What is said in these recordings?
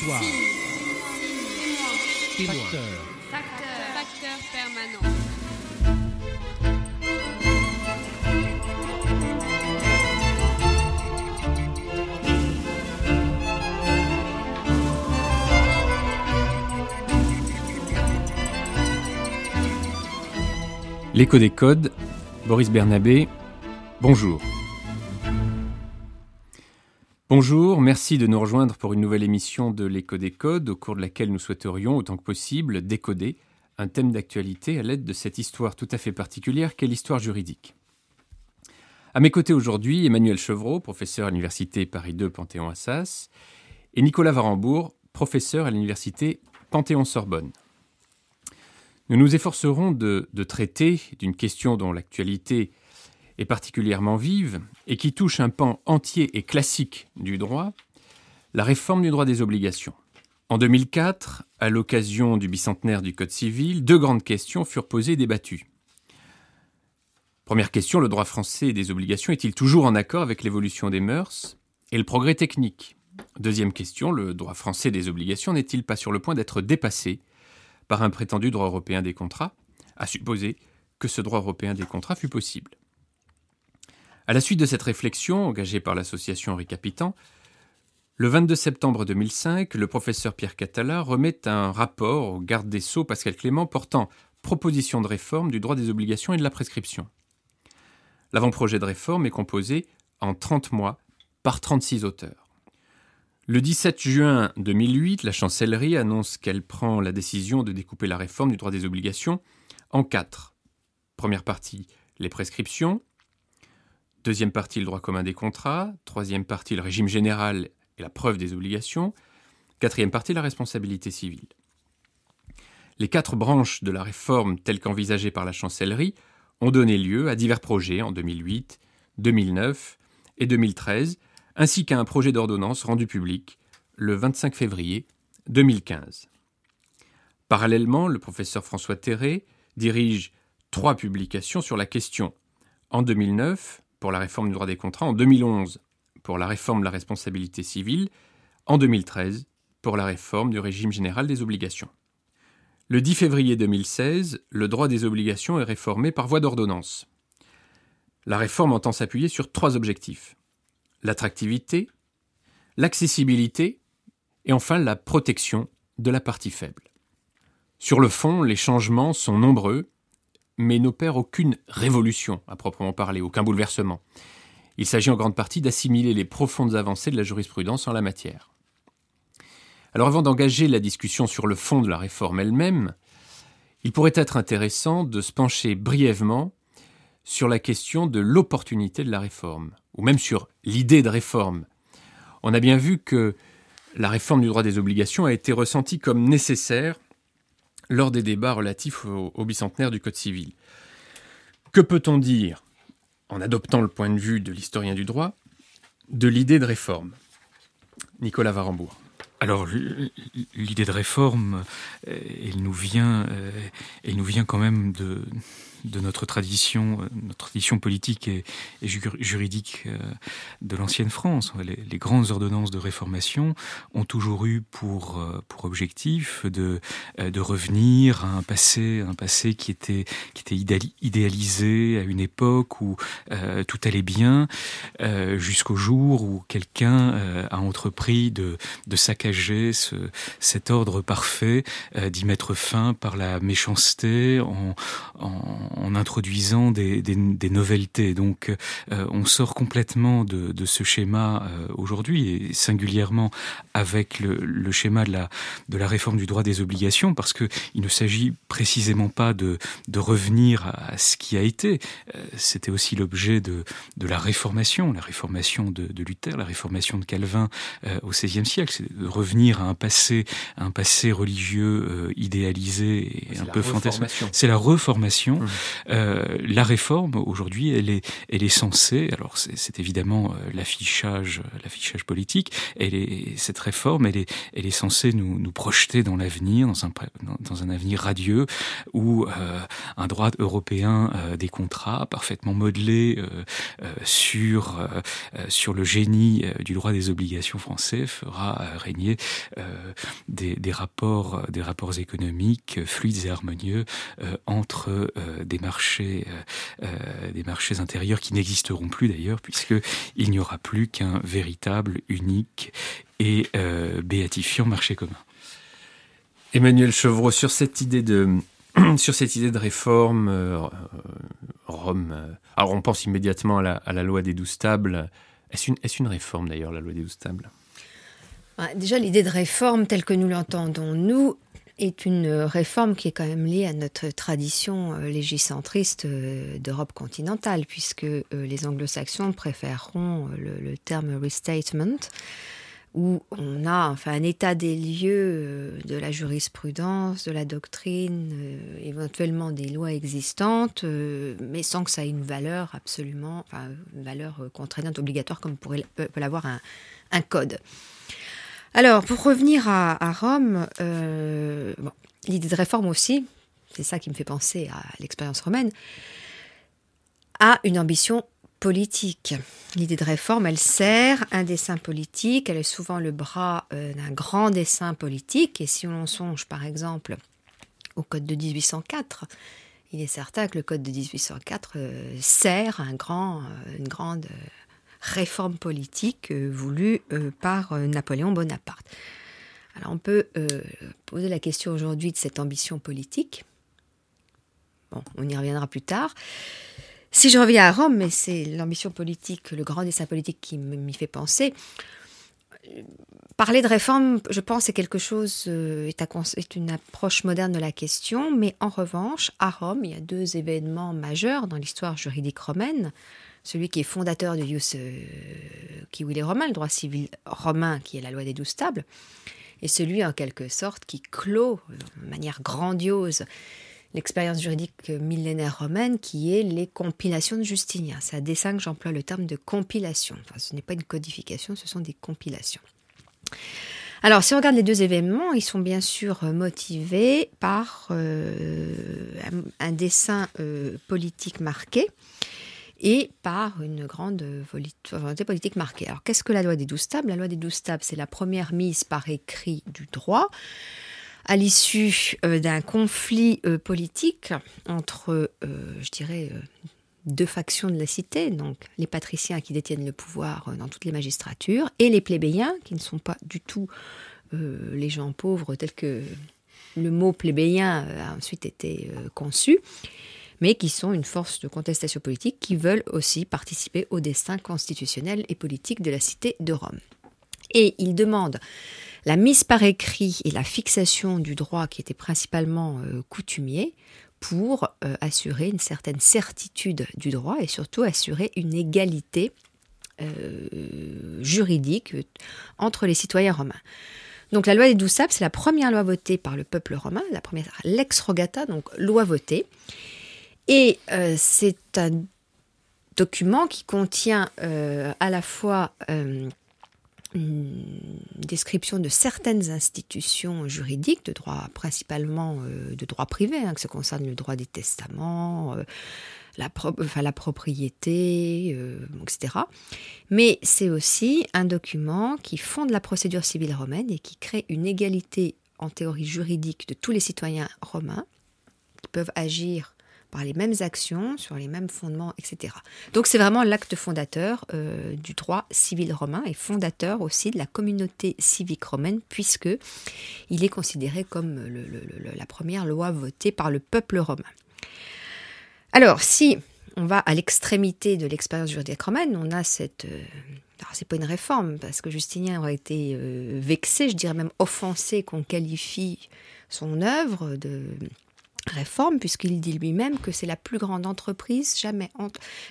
Histoire. Témoin. Facteur. Facteur permanent. L'écho des codes, Boris Bernabé, bonjour. Bonjour, merci de nous rejoindre pour une nouvelle émission de l'écho des codes au cours de laquelle nous souhaiterions, autant que possible, décoder un thème d'actualité à l'aide de cette histoire tout à fait particulière qu'est l'histoire juridique. À mes côtés aujourd'hui, Emmanuel Chevreau, professeur à l'université Paris 2 Panthéon-Assas, et Nicolas Varembourg, professeur à l'université Panthéon-Sorbonne. Nous nous efforcerons de, de traiter d'une question dont l'actualité est particulièrement vive et qui touche un pan entier et classique du droit, la réforme du droit des obligations. En 2004, à l'occasion du bicentenaire du Code civil, deux grandes questions furent posées et débattues. Première question, le droit français des obligations est-il toujours en accord avec l'évolution des mœurs et le progrès technique? Deuxième question, le droit français des obligations n'est-il pas sur le point d'être dépassé par un prétendu droit européen des contrats, à supposer que ce droit européen des contrats fût possible. À la suite de cette réflexion, engagée par l'association Henri Capitan, le 22 septembre 2005, le professeur Pierre Catala remet un rapport au garde des Sceaux Pascal Clément portant proposition de réforme du droit des obligations et de la prescription. L'avant-projet de réforme est composé en 30 mois par 36 auteurs. Le 17 juin 2008, la chancellerie annonce qu'elle prend la décision de découper la réforme du droit des obligations en quatre. Première partie, les prescriptions. Deuxième partie, le droit commun des contrats. Troisième partie, le régime général et la preuve des obligations. Quatrième partie, la responsabilité civile. Les quatre branches de la réforme telles qu'envisagées par la chancellerie ont donné lieu à divers projets en 2008, 2009 et 2013 ainsi qu'à un projet d'ordonnance rendu public le 25 février 2015. Parallèlement, le professeur François Terré dirige trois publications sur la question. En 2009, pour la réforme du droit des contrats, en 2011, pour la réforme de la responsabilité civile, en 2013, pour la réforme du régime général des obligations. Le 10 février 2016, le droit des obligations est réformé par voie d'ordonnance. La réforme entend s'appuyer sur trois objectifs l'attractivité, l'accessibilité et enfin la protection de la partie faible. Sur le fond, les changements sont nombreux, mais n'opèrent aucune révolution à proprement parler, aucun bouleversement. Il s'agit en grande partie d'assimiler les profondes avancées de la jurisprudence en la matière. Alors avant d'engager la discussion sur le fond de la réforme elle-même, il pourrait être intéressant de se pencher brièvement sur la question de l'opportunité de la réforme, ou même sur l'idée de réforme. On a bien vu que la réforme du droit des obligations a été ressentie comme nécessaire lors des débats relatifs au, bicentenaire du Code civil. Que peut-on dire, en adoptant le point de vue de l'historien du droit, de l'idée de réforme? Nicolas Varembourg. Alors l'idée de réforme, elle nous vient, elle nous vient quand même de, de notre tradition, notre tradition politique et, et juridique de l'ancienne France. Les, les, grandes ordonnances de réformation ont toujours eu pour, pour objectif de, de revenir à un passé, un passé qui était, qui était idéalisé à une époque où euh, tout allait bien, euh, jusqu'au jour où quelqu'un euh, a entrepris de, de saccager ce, cet ordre parfait, euh, d'y mettre fin par la méchanceté, en, en, en introduisant des, des, des, noveltés. Donc euh, on sort complètement de, de ce schéma euh, aujourd'hui, et singulièrement avec le, le, schéma de la, de la réforme du droit des obligations, parce qu'il ne s'agit précisément pas de, de revenir à ce qui a été. C'était aussi l'objet de, de la réformation, la réformation de, de Luther, la réformation de Calvin au XVIe siècle, c'est de revenir à un passé, un passé religieux euh, idéalisé et un peu fantasmé. C'est la reformation. Mmh. La réforme aujourd'hui, elle est, elle est censée, alors c'est évidemment l'affichage, l'affichage politique. Cette réforme, elle est, elle est censée nous, nous projeter dans l'avenir, dans un, dans un avenir radieux où un droit européen des contrats parfaitement modelé sur sur le génie du droit des obligations français fera régner des, des, rapports, des rapports économiques fluides et harmonieux entre des marchés, des marchés intérieurs qui n'existeront plus d'ailleurs, puisqu'il n'y aura plus qu'un véritable, unique et béatifiant marché commun. Emmanuel Chevreau, sur cette idée de, sur cette idée de réforme, Rome, alors on pense immédiatement à la, à la loi des douze tables. Est-ce une, est une, réforme d'ailleurs, la loi des douze tables? Déjà, l'idée de réforme telle que nous l'entendons, nous, est une réforme qui est quand même liée à notre tradition euh, légicentriste euh, d'Europe continentale, puisque euh, les anglo-saxons préféreront le, terme restatement, où on a enfin un état des lieux de la jurisprudence, de la doctrine, éventuellement des lois existantes, mais sans que ça ait une valeur absolument, enfin une valeur contraignante, obligatoire, comme pourrait, peut, l'avoir un code. Alors, pour revenir à, Rome, euh, l'idée de réforme aussi, c'est ça qui me fait penser à l'expérience romaine, a une ambition politique. L'idée de réforme, elle sert un dessin politique, elle est souvent le bras euh, d'un grand dessin politique, et si on songe par exemple au Code de 1804, il est certain que le Code de 1804 euh, sert un grand, une grande réforme politique euh, voulue euh, par euh, Napoléon Bonaparte. Alors on peut poser la question aujourd'hui de cette ambition politique. Bon, on y reviendra plus tard. Si je reviens à Rome, mais c'est l'ambition politique, le grand dessin politique qui m'y fait penser. Parler de réforme, je pense, est quelque chose, est, une approche moderne de la question, mais en revanche, à Rome, il y a deux événements majeurs dans l'histoire juridique romaine celui qui est fondateur de Ius euh, Kiwile Romain, le droit civil romain qui est la loi des douze tables, et celui en quelque sorte qui clôt de manière grandiose l'expérience juridique millénaire romaine qui est les compilations de Justinien. C'est à dessein que j'emploie le terme de compilation. Ce n'est pas une codification, ce sont des compilations. Alors, si on regarde les deux événements, ils sont bien sûr motivés par euh, un, dessin euh, politique marqué et par une grande volonté politique marquée. Alors qu'est-ce que la loi des douze tables? La loi des douze tables, c'est la première mise par écrit du droit à l'issue euh, d'un conflit euh, politique entre, euh, je dirais, deux factions de la cité, donc les patriciens qui détiennent le pouvoir dans toutes les magistratures, et les plébéiens, qui ne sont pas du tout les gens pauvres tels que le mot plébéien a ensuite été conçu mais qui sont une force de contestation politique qui veulent aussi participer au destin constitutionnel et politique de la cité de Rome. Et ils demandent la mise par écrit et la fixation du droit qui était principalement euh, coutumier pour euh, assurer une certaine certitude du droit et surtout assurer une égalité euh, juridique entre les citoyens romains. Donc la loi des douze sables, c'est la première loi votée par le peuple romain, la première lex rogata, donc loi votée, et euh, c'est un document qui contient euh, à la fois euh, une description de certaines institutions juridiques, de droit principalement de droit privé, hein, que ça concerne le droit des testaments, la, propriété, etc. Mais c'est aussi un document qui fonde la procédure civile romaine et qui crée une égalité en théorie juridique de tous les citoyens romains qui peuvent agir par les mêmes actions, sur les mêmes fondements, etc. Donc c'est vraiment l'acte fondateur euh, du droit civil romain et fondateur aussi de la communauté civique romaine, puisque il est considéré comme la première loi votée par le peuple romain. Alors si on va à l'extrémité de l'expérience juridique romaine, on a cette... Euh, alors c'est pas une réforme, parce que Justinien aurait été euh, vexé, je dirais même offensé qu'on qualifie son œuvre de réforme, puisqu'il dit lui-même que c'est la plus grande entreprise jamais,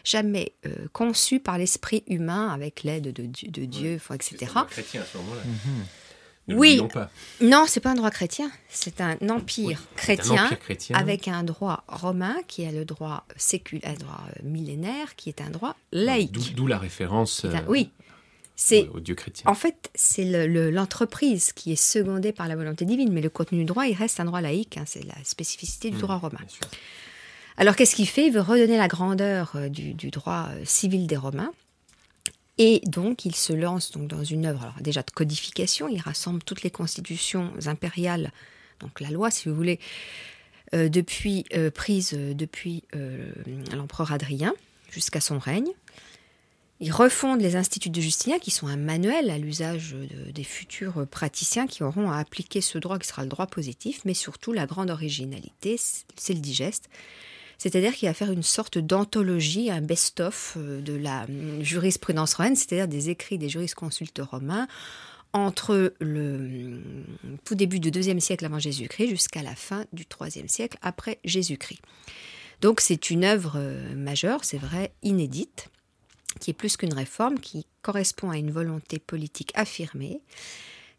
jamais euh, conçue par l'esprit humain avec l'aide de, de, Dieu, etc. Chrétien à ce moment-là. Mhm. oui. Non, c'est pas un droit chrétien. C'est un empire, chrétien, avec un droit romain qui est le droit séculaire, un droit euh, millénaire qui est un droit laïque. D'où la référence. Euh, oui. C'est, au Dieu chrétien. En fait, c'est l'entreprise qui est secondée par la volonté divine, mais le contenu du droit, il reste un droit laïque. Hein, c'est la spécificité du mmh, droit romain. Alors, qu'est-ce qu'il fait? Il veut redonner la grandeur euh, du, du droit civil des Romains et donc, il se lance donc dans une œuvre, alors déjà de codification, il rassemble toutes les constitutions impériales, donc la loi, si vous voulez, euh, depuis, euh, prise euh, depuis l'empereur Adrien jusqu'à son règne. Il refonde les instituts de Justinien, qui sont un manuel à l'usage des futurs praticiens qui auront à appliquer ce droit qui sera le droit positif, mais surtout la grande originalité, c'est le digeste c'est-à-dire qu'il va faire une sorte d'anthologie, un best-of euh, de la hum, jurisprudence romaine, c'est-à-dire des écrits des jurisconsultes romains entre le hum, tout début du IIe siècle avant Jésus-Christ jusqu'à la fin du IIIe siècle après Jésus-Christ. Donc c'est une œuvre euh, majeure, c'est vrai, inédite, qui est plus qu'une réforme, qui correspond à une volonté politique affirmée,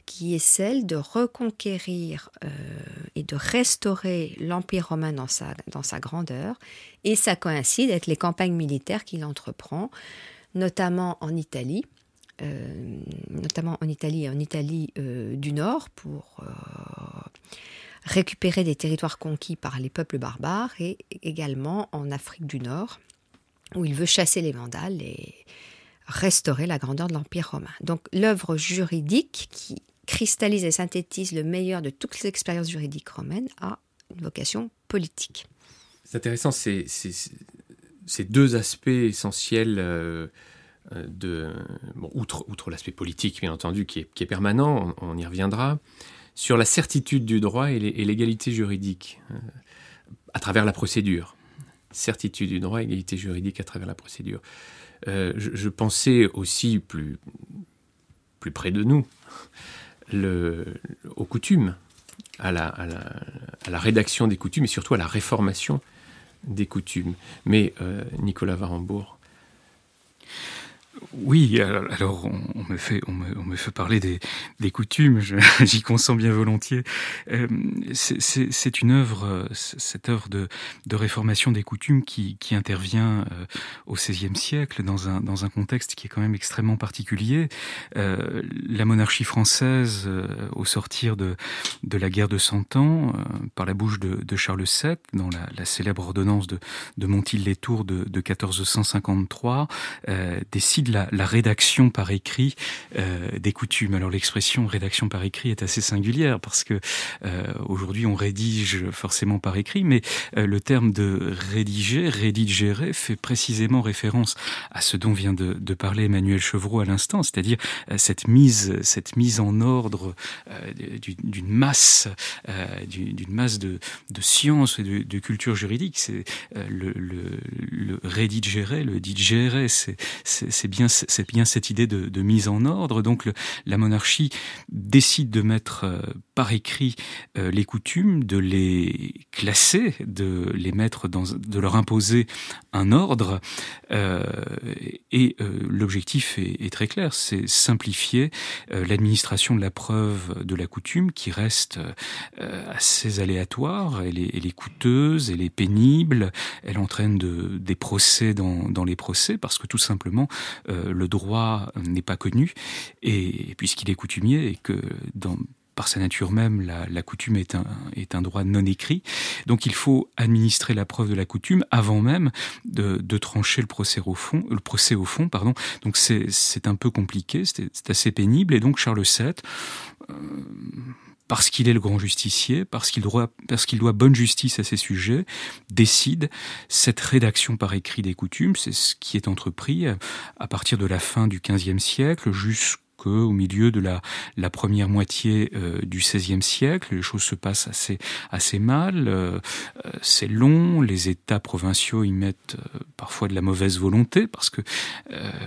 qui est celle de reconquérir euh, et de restaurer l'Empire romain dans sa, grandeur. Et ça coïncide avec les campagnes militaires qu'il entreprend, notamment en Italie, euh, notamment en Italie et en Italie euh, du Nord, pour récupérer des territoires conquis par les peuples barbares, et également en Afrique du Nord, où il veut chasser les Vandales et restaurer la grandeur de l'Empire romain. Donc l'œuvre juridique qui cristallise et synthétise le meilleur de toutes les expériences juridiques romaines à une vocation politique. C'est intéressant, ces, deux aspects essentiels euh, euh, de, outre, outre l'aspect politique, bien entendu, qui est, permanent, on, y reviendra, sur la certitude du droit et l'égalité juridique euh, à travers la procédure. Certitude du droit, égalité juridique à travers la procédure. je, je, pensais aussi plus, près de nous aux coutumes, à la, à, la, rédaction des coutumes et surtout à la réformation des coutumes. Mais euh, Nicolas Varembourg, oui, alors on, me fait on me, fait parler des, coutumes, j'y consens bien volontiers. Euh, c'est une œuvre, cette œuvre de, réformation des coutumes qui, intervient euh, au XVIe siècle dans un dans un contexte qui est quand même extrêmement particulier. Euh, la monarchie française, au sortir de de la guerre de Cent Ans, par la bouche de, Charles VII, dans la, la, célèbre ordonnance de Montil-les-Tours de 1453, décide la, rédaction par écrit euh, des coutumes. Alors l'expression rédaction par écrit est assez singulière parce que euh, aujourd'hui on rédige forcément par écrit, mais euh, le terme de rédiger, rédigérer, fait précisément référence à ce dont vient de, parler Emmanuel Chevreau à l'instant, c'est-à-dire cette mise, cette mise en ordre d'une masse, d'une masse de, de sciences et de, de culture juridique. C'est le, le, le rédigérer, le digérer, c'est bien c'est bien cette idée de, mise en ordre. Donc la monarchie décide de mettre euh, par écrit euh, les coutumes, de les classer, de les mettre dans, de leur imposer un ordre. Euh, et l'objectif est, très clair, c'est simplifier l'administration de la preuve de la coutume qui reste assez aléatoire. Elle est, coûteuse, elle est pénible, elle entraîne de, des procès dans, les procès parce que tout simplement le droit n'est pas connu, et, puisqu'il est coutumier et que par sa nature même, la, coutume est un, est un droit non écrit. Donc il faut administrer la preuve de la coutume avant même de, trancher le procès au fond. Le procès au fond, pardon. Donc c'est un peu compliqué, c'est assez pénible. Et donc Charles VII, euh, parce qu'il est le grand justicier, parce qu'il doit, bonne justice à ses sujets, décide cette rédaction par écrit des coutumes. C'est ce qui est entrepris à partir de la fin du XVe siècle jusqu'au au milieu de la, première moitié euh, du XVIe siècle, les choses se passent assez, mal. Euh, euh, c'est long, les États provinciaux y mettent parfois de la mauvaise volonté parce que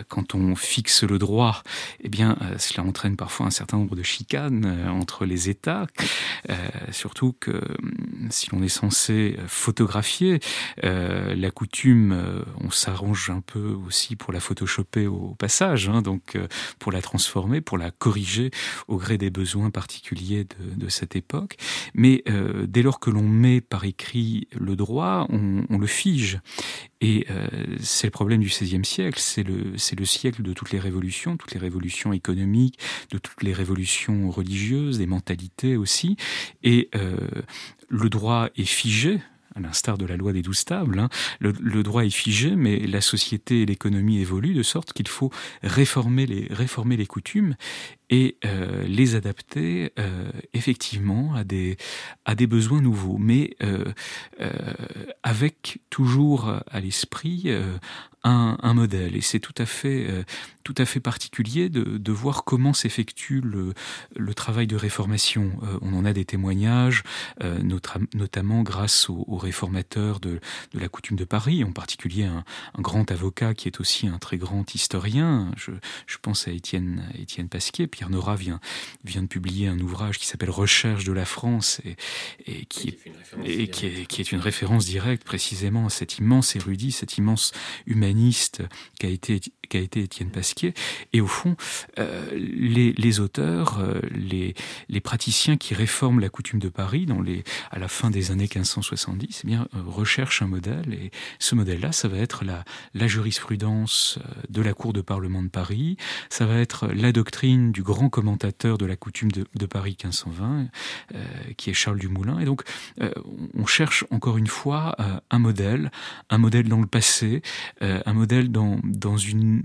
quand on fixe le droit, eh bien, cela entraîne parfois un certain nombre de chicanes entre les États. surtout que si l'on est censé photographier la coutume, on s'arrange un peu aussi pour la photoshopper au passage, hein, donc pour la transformer pour la corriger au gré des besoins particuliers de, cette époque. Mais dès lors que l'on met par écrit le droit, on, le fige. Et euh, c'est le problème du XVIe siècle, c'est le, c'est le siècle de toutes les révolutions, toutes les révolutions économiques, de toutes les révolutions religieuses, des mentalités aussi. Et euh, le droit est figé, à l'instar de la loi des douze tables. Hein. Le, droit est figé, mais la société et l'économie évoluent de sorte qu'il faut réformer les, réformer les coutumes et euh, les adapter euh, effectivement à des, à des besoins nouveaux, mais euh, avec toujours à l'esprit un, un, modèle. Et c'est tout à fait tout à fait particulier de, de voir comment s'effectue le, le, travail de réformation. on en a des témoignages, notre, notamment grâce aux, aux réformateurs de, de, la coutume de Paris, en particulier un, un, grand avocat qui est aussi un très grand historien. Je, je pense à Étienne, Étienne Pasquier, Pierre Nora vient, vient de publier un ouvrage qui s'appelle Recherche de la France et, et, qui, est, et qui, est, qui, est, une référence directe précisément à cet immense érudit, cet immense humaniste qu'a été, Étienne Pasquier. Et au fond, euh, les, auteurs, euh, les, praticiens qui réforment la coutume de Paris à la fin des années 1570, eh bien, euh, recherchent un modèle et ce modèle-là, ça va être la, jurisprudence de la Cour de Parlement de Paris, ça va être la doctrine du grand commentateur de la coutume de, Paris 1520, euh, qui est Charles Dumoulin. Et donc, on cherche encore une fois un modèle, un modèle dans le passé, un modèle dans, une,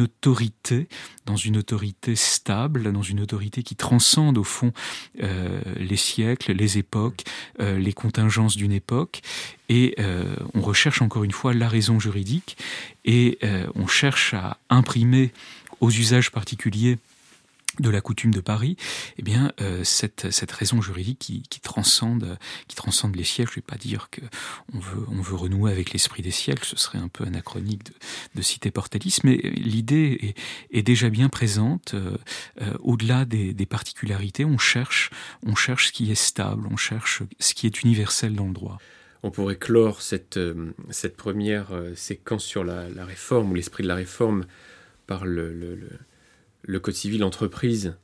autorité, dans une autorité stable, dans une autorité qui transcende au fond euh, les siècles, les époques, les contingences d'une époque. Et on recherche encore une fois la raison juridique et on cherche à imprimer aux usages particuliers de la coutume de Paris, eh bien euh, cette, cette raison juridique qui, transcende qui transcende les siècles. Je ne vais pas dire que on veut on veut renouer avec l'esprit des siècles, ce serait un peu anachronique de, citer Portalis, mais l'idée est, déjà bien présente. Euh, euh, Au-delà des, particularités, on cherche on cherche ce qui est stable, on cherche ce qui est universel dans le droit. On pourrait clore cette cette première séquence sur la, réforme ou l'esprit de la réforme par le le code civil entreprise,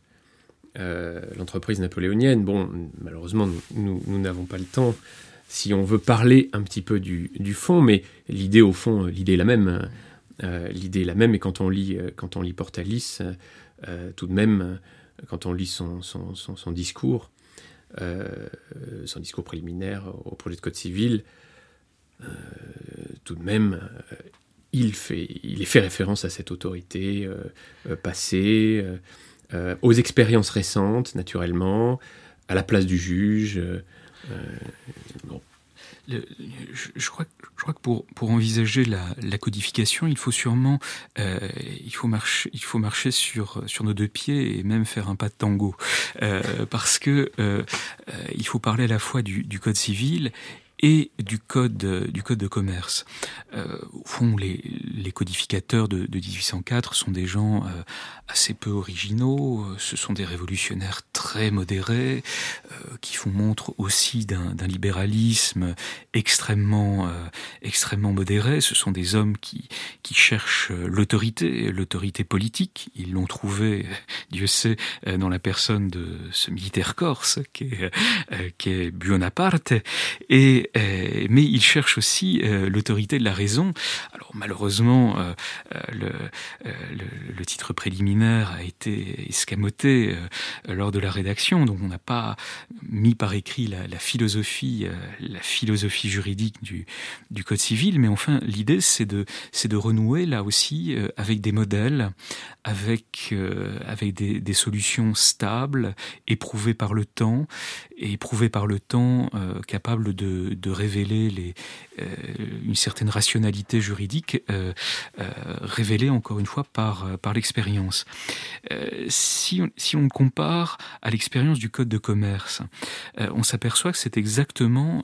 euh, l'entreprise napoléonienne. Bon, malheureusement, nous n'avons pas le temps si on veut parler un petit peu du, fond, mais l'idée au fond, l'idée est la même. Euh, l'idée est la même, et quand on lit, quand on lit Portalis, euh, tout de même, quand on lit son, son, son, son discours, euh, son discours préliminaire au projet de code civil, euh, tout de même, il, fait, il fait référence à cette autorité euh, euh passée, euh, aux expériences récentes, naturellement, à la place du juge. bon. Je, crois, que pour, pour envisager la, codification, il faut sûrement il faut marcher, il faut marcher sur, sur nos deux pieds et même faire un pas de tango. Parce que il faut parler à la fois du, du code civil et du code du code de commerce. Euh, au fond, les, les codificateurs de, de 1804 sont des gens euh, assez peu originaux. Ce sont des révolutionnaires très modérés euh, qui font montre aussi d'un libéralisme extrêmement euh, extrêmement modéré. Ce sont des hommes qui qui cherchent l'autorité, l'autorité politique. Ils l'ont trouvé, Dieu sait, dans la personne de ce militaire corse qui est, euh, qui est Buonaparte et euh, mais il cherche aussi euh, l'autorité de la raison. Alors malheureusement, euh, le, titre préliminaire a été escamoté lors de la rédaction, donc on n'a pas mis par écrit la, philosophie, la philosophie juridique du, code civil, mais enfin l'idée c'est de renouer là aussi avec des modèles, avec des solutions stables, éprouvées par le temps, et éprouvées par le temps, capables de de révéler les, euh, une certaine rationalité juridique euh, euh, révélée encore une fois par, euh, par l'expérience. Euh, si, on, si on compare à l'expérience du code de commerce, euh, on s'aperçoit que c'est exactement,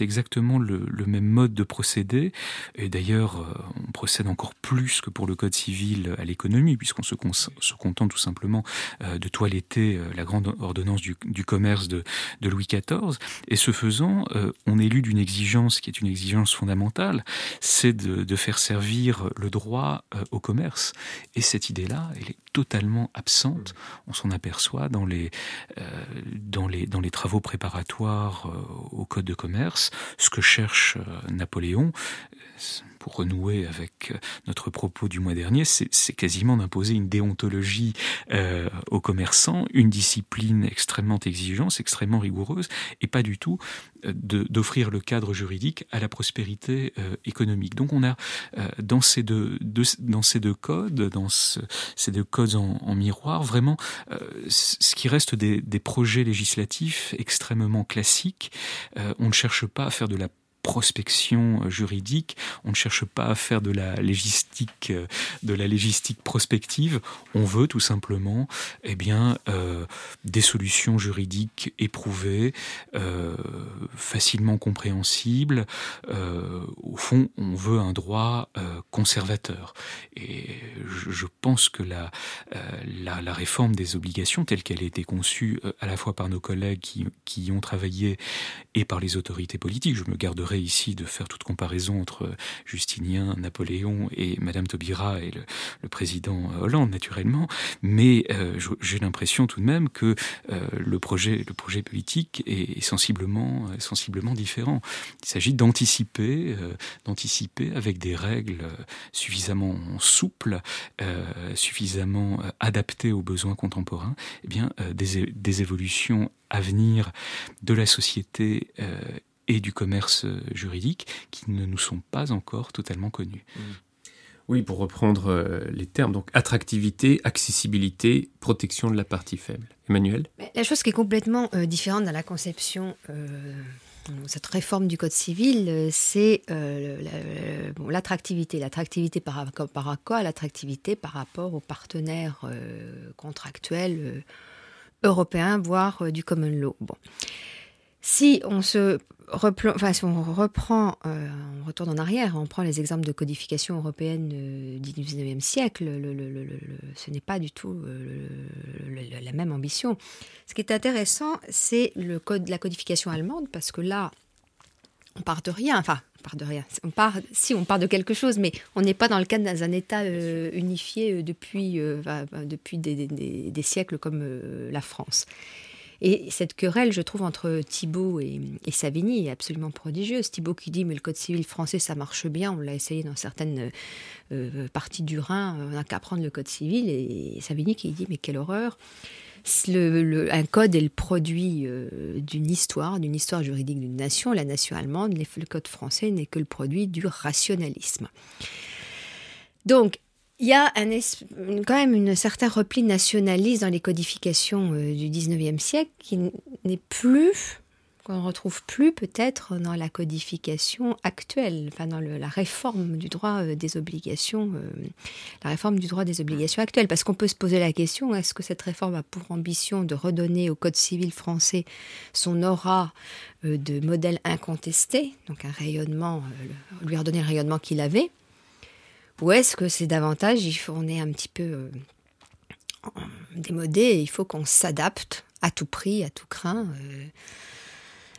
exactement le, le même mode de procédé. Et d'ailleurs, on procède encore plus que pour le code civil à l'économie, puisqu'on se, se contente tout simplement de toiletter la grande ordonnance du, du commerce de, de Louis XIV. Et ce faisant, on est d'une exigence qui est une exigence fondamentale, c'est de, de, faire servir le droit euh, au commerce. Et cette idée-là, elle est totalement absente. On s'en aperçoit dans les, euh, dans, les, dans les travaux préparatoires euh, au Code de commerce. Ce que cherche euh, Napoléon, pour renouer avec notre propos du mois dernier, c'est quasiment d'imposer une déontologie euh, aux commerçants, une discipline extrêmement exigeante, extrêmement rigoureuse, et pas du tout euh, d'offrir le cadre juridique à la prospérité euh, économique. Donc on a dans ces deux, deux, dans ces deux codes, dans ce, ces deux codes en, miroir, vraiment ce qui reste des, des, projets législatifs extrêmement classiques. on ne cherche pas à faire de la prospection euh, juridique. On ne cherche pas à faire de la légistique, euh, de la légistique prospective. On veut tout simplement, eh bien, euh, des solutions juridiques éprouvées, facilement compréhensibles. Au fond, on veut un droit conservateur. Et je, pense que la, la, la, réforme des obligations, telle qu'elle a été conçue à la fois par nos collègues qui, qui y ont travaillé et par les autorités politiques, je me garderai ici de faire toute comparaison entre Justinien, Napoléon et Madame Taubira et le, président Hollande, naturellement, mais euh, j'ai l'impression tout de même que euh, le, projet, le projet politique est sensiblement, sensiblement différent. Il s'agit d'anticiper, euh, d'anticiper avec des règles suffisamment souples, euh, suffisamment adaptées aux besoins contemporains, eh bien, des, évolutions à venir de la société euh, et du commerce euh, juridique qui ne nous sont pas encore totalement connus. Mmh. Oui, pour reprendre euh, les termes, donc attractivité, accessibilité, protection de la partie faible. Emmanuel? La chose qui est complètement euh, différente dans la conception, euh, cette réforme du Code civil, c'est euh, l'attractivité. Bon, l'attractivité par, par à quoi L'attractivité par rapport aux partenaires euh, contractuels européens, voire du common law. Bon. Si on se enfin, si on reprend, euh, on retourne en arrière, on prend les exemples de codification européenne euh, du 19e siècle, le, le, le, ce n'est pas du tout euh, la même ambition. Ce qui est intéressant, c'est le code, la codification allemande, parce que là, on part de rien, enfin, on part de rien. On part, si on part de quelque chose, mais on n'est pas dans le cadre d'un État euh, unifié depuis, euh, depuis des, des, des, siècles comme euh, la France. Et cette querelle, je trouve, entre Thibault et, Savigny est absolument prodigieuse. Thibault qui dit mais le code civil français ça marche bien, on l'a essayé dans certaines euh, parties du Rhin, on n'a qu'à prendre le code civil. Et, Savigny qui dit mais quelle horreur. Un code est le produit euh, d'une histoire, d'une histoire juridique d'une nation. La nation allemande, le code français n'est que le produit du rationalisme. Donc, il y a quand même un certain repli nationaliste dans les codifications euh, du 19e siècle qui n'est plus, qu'on ne retrouve plus peut-être dans la codification actuelle, enfin dans la réforme du droit euh, des obligations, euh, la réforme du droit des obligations actuelles. Parce qu'on peut se poser la question, est-ce que cette réforme a pour ambition de redonner au Code civil français son aura euh, de modèle incontesté, donc un rayonnement, lui redonner le rayonnement qu'il avait ou est-ce que c'est davantage, il faut, on est un petit peu euh, démodé et il faut qu'on s'adapte à tout prix, à tout craint, euh,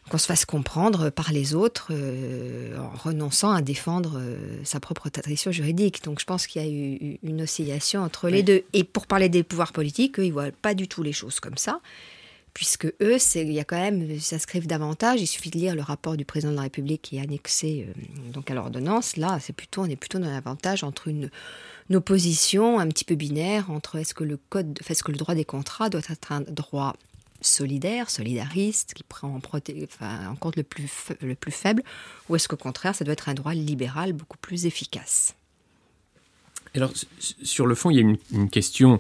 qu'on se fasse comprendre par les autres euh, en renonçant à défendre sa propre tradition juridique. Donc je pense qu'il y a eu une oscillation entre les oui. deux. Et pour parler des pouvoirs politiques, eux, ils ne voient pas du tout les choses comme ça puisque eux, il y a quand même, s'inscrivent davantage. Il suffit de lire le rapport du président de la République qui est annexé euh, donc à l'ordonnance. Là, c'est plutôt, on est plutôt dans l'avantage entre une, opposition un petit peu binaire entre est-ce que le code, est-ce que le droit des contrats doit être un droit solidaire, solidariste, qui prend en, enfin, en compte le plus, le plus faible, ou est-ce qu'au contraire, ça doit être un droit libéral beaucoup plus efficace? Alors, sur le fond, il y a une question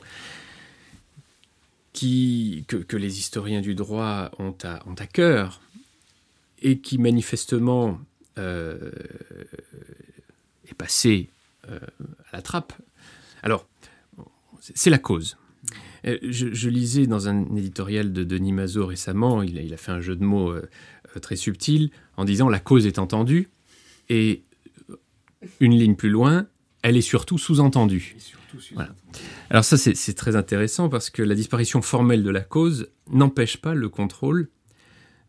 que, les historiens du droit ont à, cœur et qui manifestement euh, est passé euh, à la trappe. Alors, c'est la cause. Euh, je, lisais dans un éditorial de Denis Mazot récemment, il a, fait un jeu de mots très subtil en disant la cause est entendue et une ligne plus loin, elle est surtout sous-entendue. Voilà. Alors ça, c'est très intéressant parce que la disparition formelle de la cause n'empêche pas le contrôle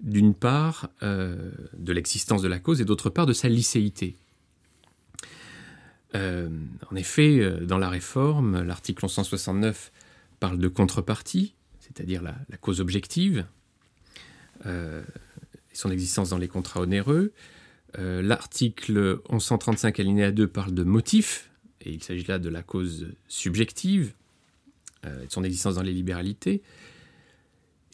d'une part euh, de l'existence de la cause et d'autre part de sa licéité. en effet, dans la réforme, l'article 1169 parle de contrepartie, c'est-à-dire la, cause objective, et son existence dans les contrats onéreux. L'article 1135 alinéa 2 parle de motif, et il s'agit là de la cause subjective, de son existence dans les libéralités.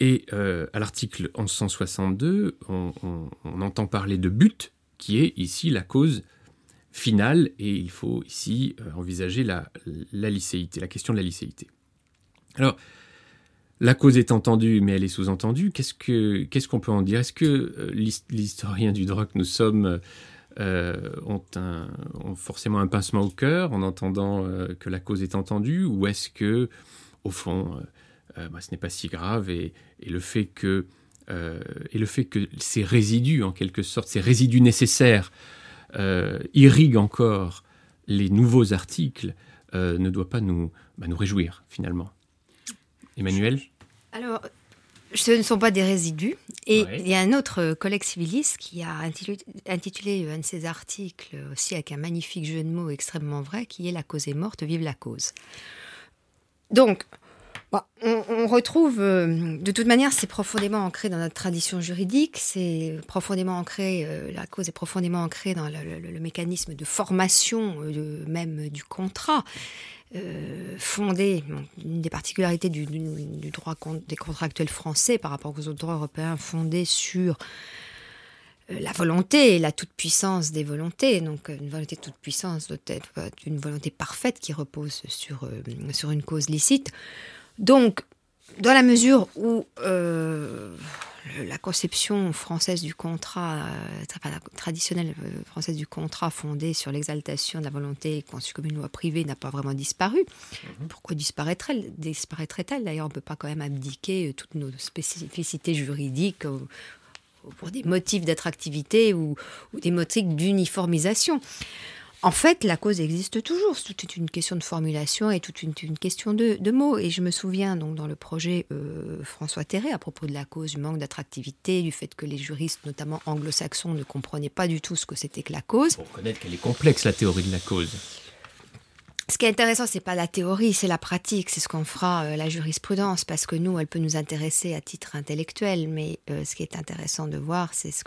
Et euh, à l'article 1162, on, entend parler de but, qui est ici la cause finale, et il faut ici euh, envisager la, la question de la licéité. Alors, la cause est entendue, mais elle est sous-entendue. Qu'est-ce qu'on peut en dire? Est-ce que euh, l'historien du droit que nous sommes ont, ont, forcément un pincement au cœur en entendant que la cause est entendue, ou est-ce que, au fond, euh, bah, ce n'est pas si grave et, le fait que euh, et le fait que ces résidus, en quelque sorte, ces résidus nécessaires, euh, irriguent encore les nouveaux articles, ne doit pas nous, bah, nous réjouir, finalement. Emmanuel? Alors, ce ne sont pas des résidus. Et il y a un autre collègue civiliste qui a intitulé, un de ses articles aussi avec un magnifique jeu de mots extrêmement vrai, qui est La cause est morte, vive la cause. Donc, on, retrouve, euh, de toute manière, c'est profondément ancré dans notre tradition juridique, c'est profondément ancré, euh, la cause est profondément ancrée dans le, mécanisme de formation euh, même du contrat, fondé, une des particularités du, droit des contractuels français par rapport aux autres droits européens, fondé sur la volonté la toute-puissance des volontés. Donc une volonté de toute-puissance doit être une volonté parfaite qui repose sur une cause licite. Donc, dans la mesure où euh, la conception française du contrat, euh, traditionnelle euh, française du contrat fondée sur l'exaltation de la volonté conçue comme une loi privée n'a pas vraiment disparu, mhm. pourquoi disparaîtrait-elle? Disparaîtrait-elle? D'ailleurs, on ne peut pas quand même abdiquer toutes nos spécificités juridiques pour des motifs d'attractivité ou, des motifs d'uniformisation. En fait, la cause existe toujours. C'est toute une question de formulation et toute une, question de, mots. Et je me souviens donc dans le projet euh, François Terré à propos de la cause, du manque d'attractivité, du fait que les juristes, notamment anglo-saxons, ne comprenaient pas du tout ce que c'était que la cause. Pour reconnaître qu'elle est complexe, la théorie de la cause. Ce qui est intéressant, c'est pas la théorie, c'est la pratique, c'est ce qu'on fera euh, la jurisprudence, parce que nous, elle peut nous intéresser à titre intellectuel, mais euh, ce qui est intéressant de voir, c'est ce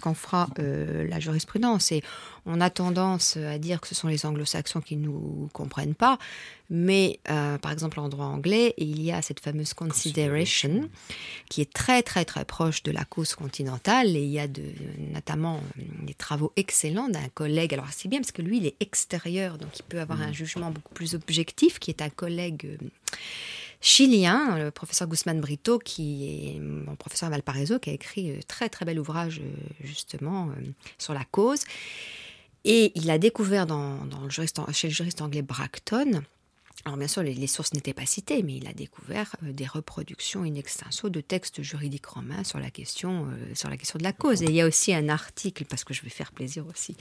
qu'on fera la jurisprudence. Et on a tendance à dire que ce sont les anglo-saxons qui ne nous comprennent pas, mais euh, par exemple en droit anglais, il y a cette fameuse consideration qui est très très très proche de la cause continentale et il y a de, notamment euh, des travaux excellents d'un collègue. Alors c'est bien parce que lui il est extérieur, donc il peut avoir un mm. jugement beaucoup plus objectif, qui est un collègue euh, chilien, le professeur Guzman Brito, qui est mon professeur à Valparaiso, qui a écrit un très très bel ouvrage justement sur la cause. Et il a découvert dans, le juriste, chez le juriste anglais Bracton, alors bien sûr, les, sources n'étaient pas citées, mais il a découvert euh, des reproductions in extenso de textes juridiques romains sur la question, euh, sur la question de la cause. Et il y a aussi un article, parce que je vais faire plaisir aussi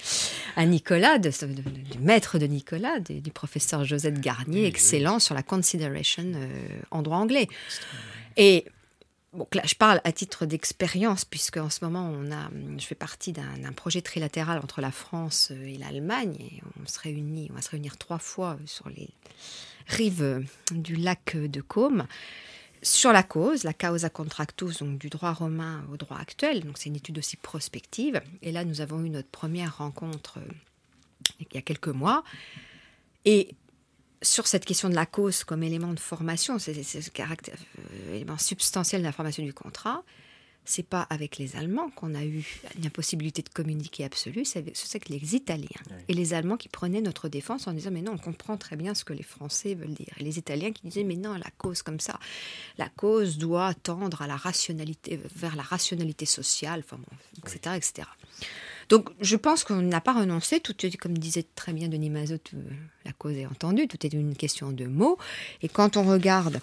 à Nicolas, du maître de Nicolas, du professeur Josette Garnier, excellent sur la consideration euh, en droit anglais. Et Bon, là, je parle à titre d'expérience, puisque en ce moment, on a, je fais partie d'un projet trilatéral entre la France et l'Allemagne, on se réunit, on va se réunir trois fois sur les rives du lac de Côme sur la cause, la causa contractus, donc du droit romain au droit actuel. Donc c'est une étude aussi prospective. Et là, nous avons eu notre première rencontre euh, il y a quelques mois. Et sur cette question de la cause comme élément de formation, c'est le caractère euh, élément substantiel de la formation du contrat. C'est pas avec les Allemands qu'on a eu une impossibilité de communiquer absolue, c'est avec les Italiens et les Allemands qui prenaient notre défense en disant mais non, on comprend très bien ce que les Français veulent dire. Et les Italiens qui disaient mais non, la cause comme ça, la cause doit tendre à la rationalité, vers la rationalité sociale, enfin etc., etc. Donc je pense qu'on n'a pas renoncé, tout est, comme disait très bien Denis Mazot, euh, la cause est entendue, tout est une question de mots. Et quand on regarde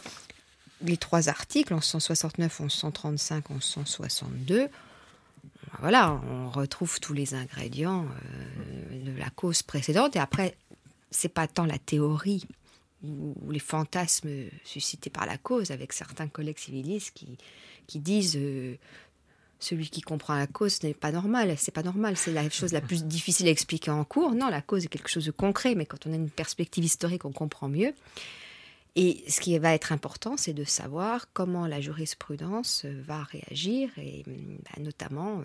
les trois articles, 1169, 1135, 1162, voilà, on retrouve tous les ingrédients euh, de la cause précédente. Et après, c'est pas tant la théorie ou les fantasmes suscités par la cause, avec certains collègues civilistes qui, disent euh, celui qui comprend la cause n'est pas normal. C'est pas normal. C'est la chose la plus difficile à expliquer en cours. Non, la cause est quelque chose de concret, mais quand on a une perspective historique, on comprend mieux. Et ce qui va être important, c'est de savoir comment la jurisprudence va réagir, et bah, notamment euh,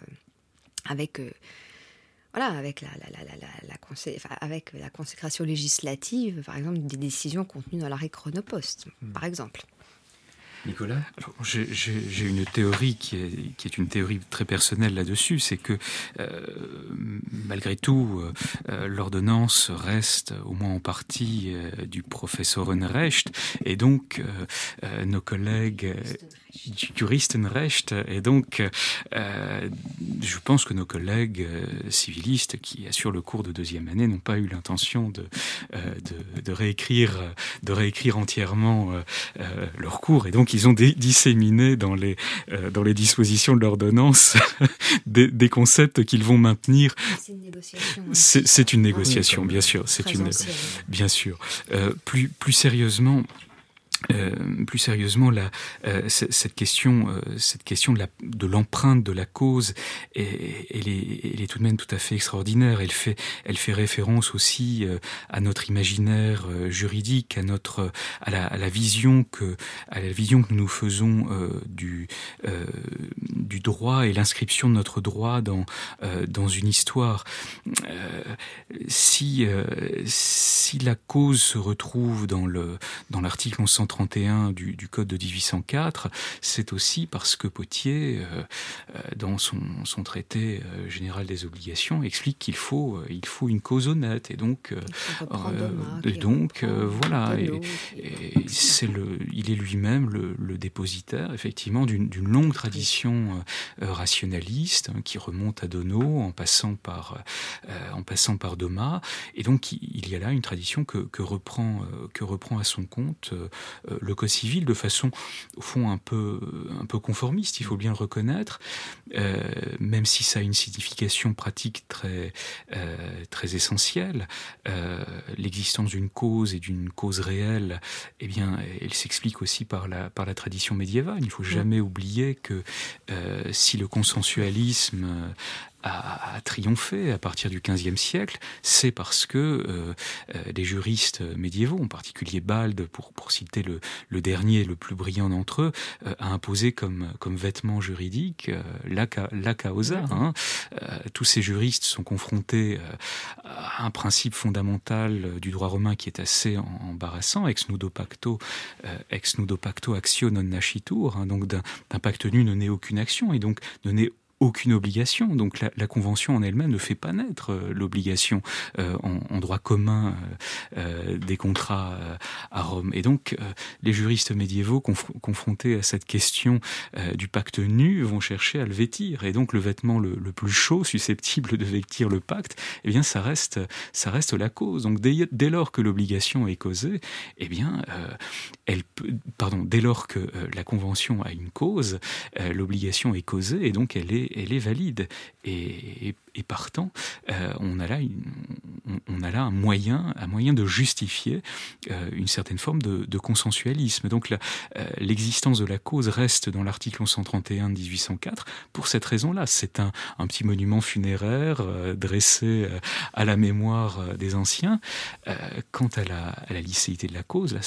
avec, euh, voilà, avec, la, avec la consécration législative, par exemple, des décisions contenues dans l'arrêt Chronopost, hmm. par exemple. Nicolas? J'ai une théorie qui est, qui est, une théorie très personnelle là-dessus, c'est que euh, malgré tout, euh, euh, l'ordonnance reste au moins en partie du professeur Unrecht, et donc nos collègues Juristenrecht, et donc je pense que nos collègues civilistes qui assurent le cours de deuxième année n'ont pas eu l'intention de, de, de, réécrire, de réécrire entièrement leur cours, et donc qu'ils ont disséminé dans les, euh, dans les dispositions de l'ordonnance des, des, concepts qu'ils vont maintenir. C'est une négociation. C'est une négociation, bien sûr. C'est une, bien sûr. Euh, plus, plus sérieusement, euh, plus sérieusement, la, euh, cette question, euh, cette question de, la, de l'empreinte de la cause, elle, est, elle, est, tout de même tout à fait extraordinaire. Elle fait, elle fait référence aussi à notre imaginaire juridique, à notre, à la, à la, vision que, à la vision que nous nous faisons du, du droit et l'inscription de notre droit dans, dans une histoire. si, si la cause se retrouve dans le, dans l'article 131 du, du, Code de 1804, c'est aussi parce que Potier, euh, euh, dans son, son, traité euh, général des obligations, explique qu'il faut, il faut une cause honnête. Et donc, et donc voilà, et, c'est le, il est lui-même le, le, dépositaire, effectivement, d'une longue tradition rationaliste hein, qui remonte à Donneau en passant par, en passant par Thomas. Et donc, il y a là une tradition que, que reprend, que reprend à son compte le code civil de façon, au fond, un peu, un peu conformiste, il faut bien le reconnaître, euh, même si ça a une signification pratique très, euh, très essentielle. L'existence d'une cause et d'une cause réelle, eh bien, elle s'explique aussi par la, par la tradition médiévale. Il ne faut jamais oublier que si le consensualisme a, triomphé à partir du XVe siècle, c'est parce que euh, euh, les juristes médiévaux, en particulier Bald, pour, pour citer le, le dernier, le plus brillant d'entre eux, euh, a imposé comme, comme vêtement juridique la, la causa. Hein. tous ces juristes sont confrontés à un principe fondamental du droit romain qui est assez embarrassant, ex nudo pacto, ex nudo pacto actio non nascitur, hein, donc d'un pacte nu ne naît aucune action et donc ne naît aucune obligation. Donc la, la convention en elle-même ne fait pas naître euh, l'obligation euh, en, en, droit commun euh, des contrats à Rome. Et donc les juristes médiévaux confrontés à cette question du pacte nu vont chercher à le vêtir. Et donc le vêtement le, le, plus chaud susceptible de vêtir le pacte, eh bien ça reste ça reste la cause. Donc dès, dès lors que l'obligation est causée, eh bien elle peut, pardon, dès lors que la convention a une cause, l'obligation est causée et donc elle est elle est valide. Partant, euh, on, a là un moyen, un moyen de justifier euh, une certaine forme de, consensualisme. Donc euh, l'existence de la cause reste dans l'article 131 de 1804 pour cette raison-là. C'est un, petit monument funéraire dressé à la mémoire des anciens. quant à la, à de la cause, là,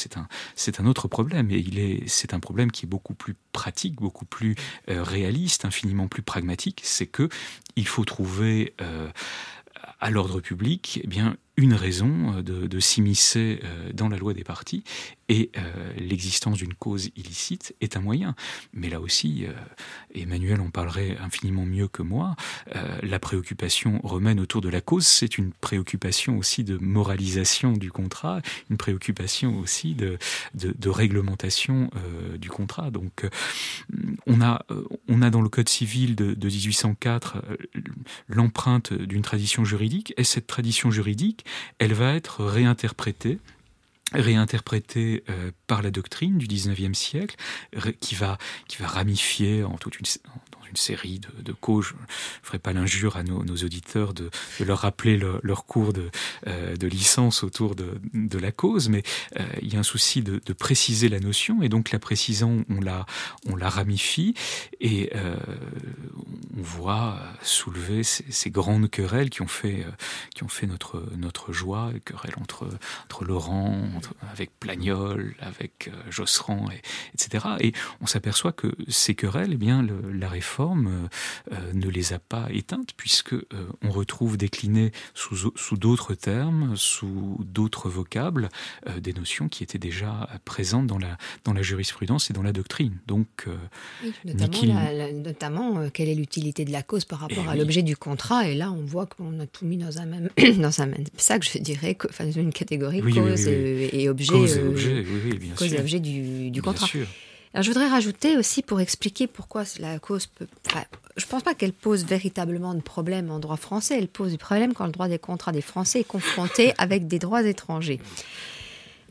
c'est un, autre problème. Et c'est un problème qui est beaucoup plus pratique, beaucoup plus réaliste, infiniment plus pragmatique. C'est que il faut trouver euh, à l'ordre public eh bien, une raison euh, de, de s'immiscer euh, dans la loi des partis et euh, l'existence d'une cause illicite est un moyen. Mais là aussi, euh, Emmanuel en parlerait infiniment mieux que moi, euh, la préoccupation romaine autour de la cause, c'est une préoccupation aussi de moralisation du contrat, une préoccupation aussi de, de, de réglementation du contrat. Donc on a, on a dans le Code civil de, de 1804 l'empreinte d'une tradition juridique, et cette tradition juridique, elle va être réinterprétée réinterprété par la doctrine du XIXe siècle, qui va, qui va ramifier en toute une, une série de, causes. Je ne ferai pas l'injure à nos, auditeurs de, leur rappeler leur cours de, euh, de, licence autour de, la cause, mais euh, il y a un souci de, préciser la notion, et donc la précisant, on la, ramifie, et euh, on voit soulever ces, grandes querelles qui ont fait, qui ont fait notre, notre joie, querelles entre, entre Laurent, avec Plagnol, avec Josserand, et, etc. Et on s'aperçoit que ces querelles, eh bien, la réforme euh, euh, ne les a pas éteintes, puisque euh, on retrouve déclinées sous, sous d'autres termes, sous d'autres vocables, des notions qui étaient déjà présentes dans la, dans la jurisprudence et dans la doctrine. Donc, notamment, quelle est l'utilité de la cause par rapport à l'objet du contrat Et là, on voit qu'on a tout mis dans un même, dans un même sac, je dirais, enfin, une catégorie cause et objet. Cause et objet, cause et objet du, du contrat. Sûr. Alors, je voudrais rajouter aussi pour expliquer pourquoi la cause peut. je ne pense pas qu'elle pose véritablement de problème en droit français. Elle pose du problème quand le droit des contrats des Français est confronté avec des droits étrangers.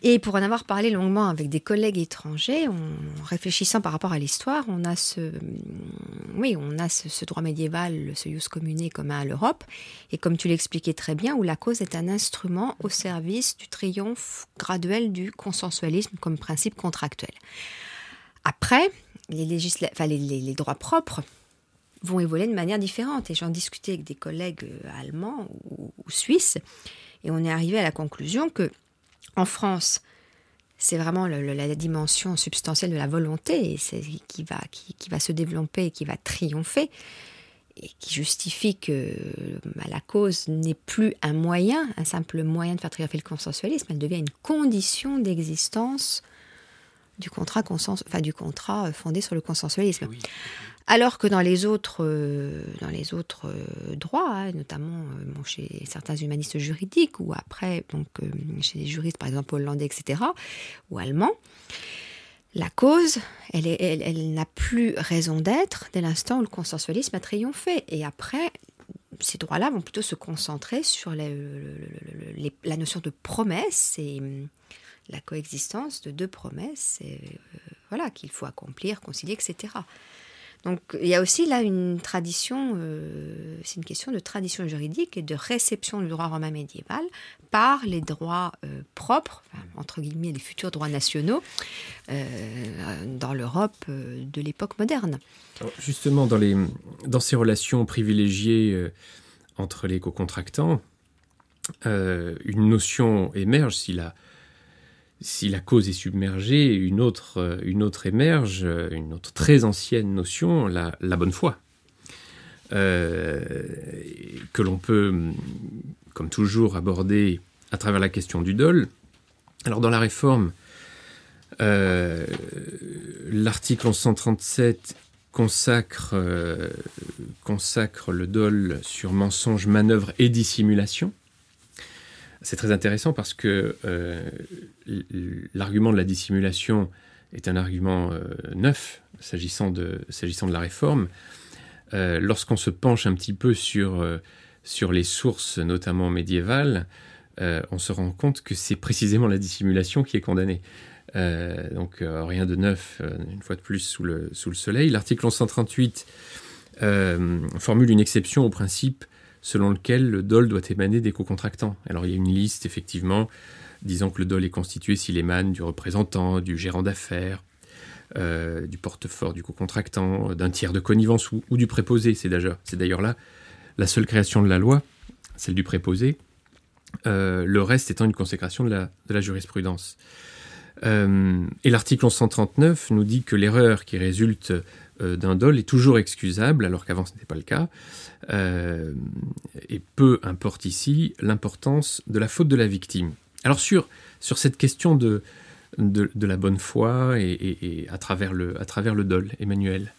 Et pour en avoir parlé longuement avec des collègues étrangers, en réfléchissant par rapport à l'histoire, on a ce, oui, on a ce, droit médiéval, ce jus communé commun à l'Europe, et comme tu l'expliquais très bien, où la cause est un instrument au service du triomphe graduel du consensualisme comme principe contractuel. Après, les, droits propres vont évoluer de manière différente. Et j'en discutais avec des collègues euh, allemands ou, suisses, et on est arrivé à la conclusion que en France, c'est vraiment la dimension substantielle de la volonté qui va, qui, va se développer et qui va triompher, et qui justifie que bah, la cause n'est plus un moyen, un simple moyen de faire triompher le consensualisme, elle devient une condition d'existence du contrat, enfin, du contrat euh, fondé sur le consensualisme. Alors que dans les autres, euh, dans les autres euh, droits, hein, notamment chez certains humanistes juridiques ou après donc, chez les juristes, par exemple hollandais, etc., ou allemands, la cause, elle, elle, n'a plus raison d'être dès l'instant où le consensualisme a triomphé. Et après, ces droits-là vont plutôt se concentrer sur la notion de promesse et la coexistence de deux promesses, euh, voilà, qu'il faut accomplir, concilier, etc. Donc il y a aussi là une tradition, euh, c'est une question de tradition juridique et de réception du droit romain médiéval par les droits euh, propres, entre guillemets les futurs droits nationaux, dans l'Europe de l'époque moderne. justement, dans, les, dans ces relations privilégiées entre les co-contractants, une notion émerge si la si la cause est submergée, une autre, euh, une autre émerge, euh, une autre très ancienne notion, la, bonne foi, euh, que l'on peut, comme toujours, aborder à travers la question du dol. Alors dans la réforme, l'article 1137 consacre, consacre le dol sur mensonge, manœuvre et dissimulation. C'est très intéressant parce que euh, l'argument de la dissimulation est un argument euh, neuf s'agissant de, s'agissant de la réforme. Euh, lorsqu'on se penche un petit peu sur, sur les sources, notamment médiévales, on se rend compte que c'est précisément la dissimulation qui est condamnée. donc rien de neuf, une fois de plus, sous le, sous le soleil. L'article 1138 formule une exception au principe selon lequel le dol doit émaner des co-contractants. Alors il y a une liste, effectivement, disant que le dol est constitué s'il émane du représentant, du gérant d'affaires, euh, du portefort du co-contractant, d'un tiers de connivence ou, du préposé. C'est d'ailleurs là la seule création de la loi, celle du préposé, euh, le reste étant une consécration de la, jurisprudence. Euh, et l'article 1139 nous dit que l'erreur qui résulte d'un dol est toujours excusable, alors qu'avant ce n'était pas le cas, euh, et peu importe ici l'importance de la faute de la victime. Alors sur, sur cette question de, de, la bonne foi et, à, travers le, à travers le dol, Emmanuel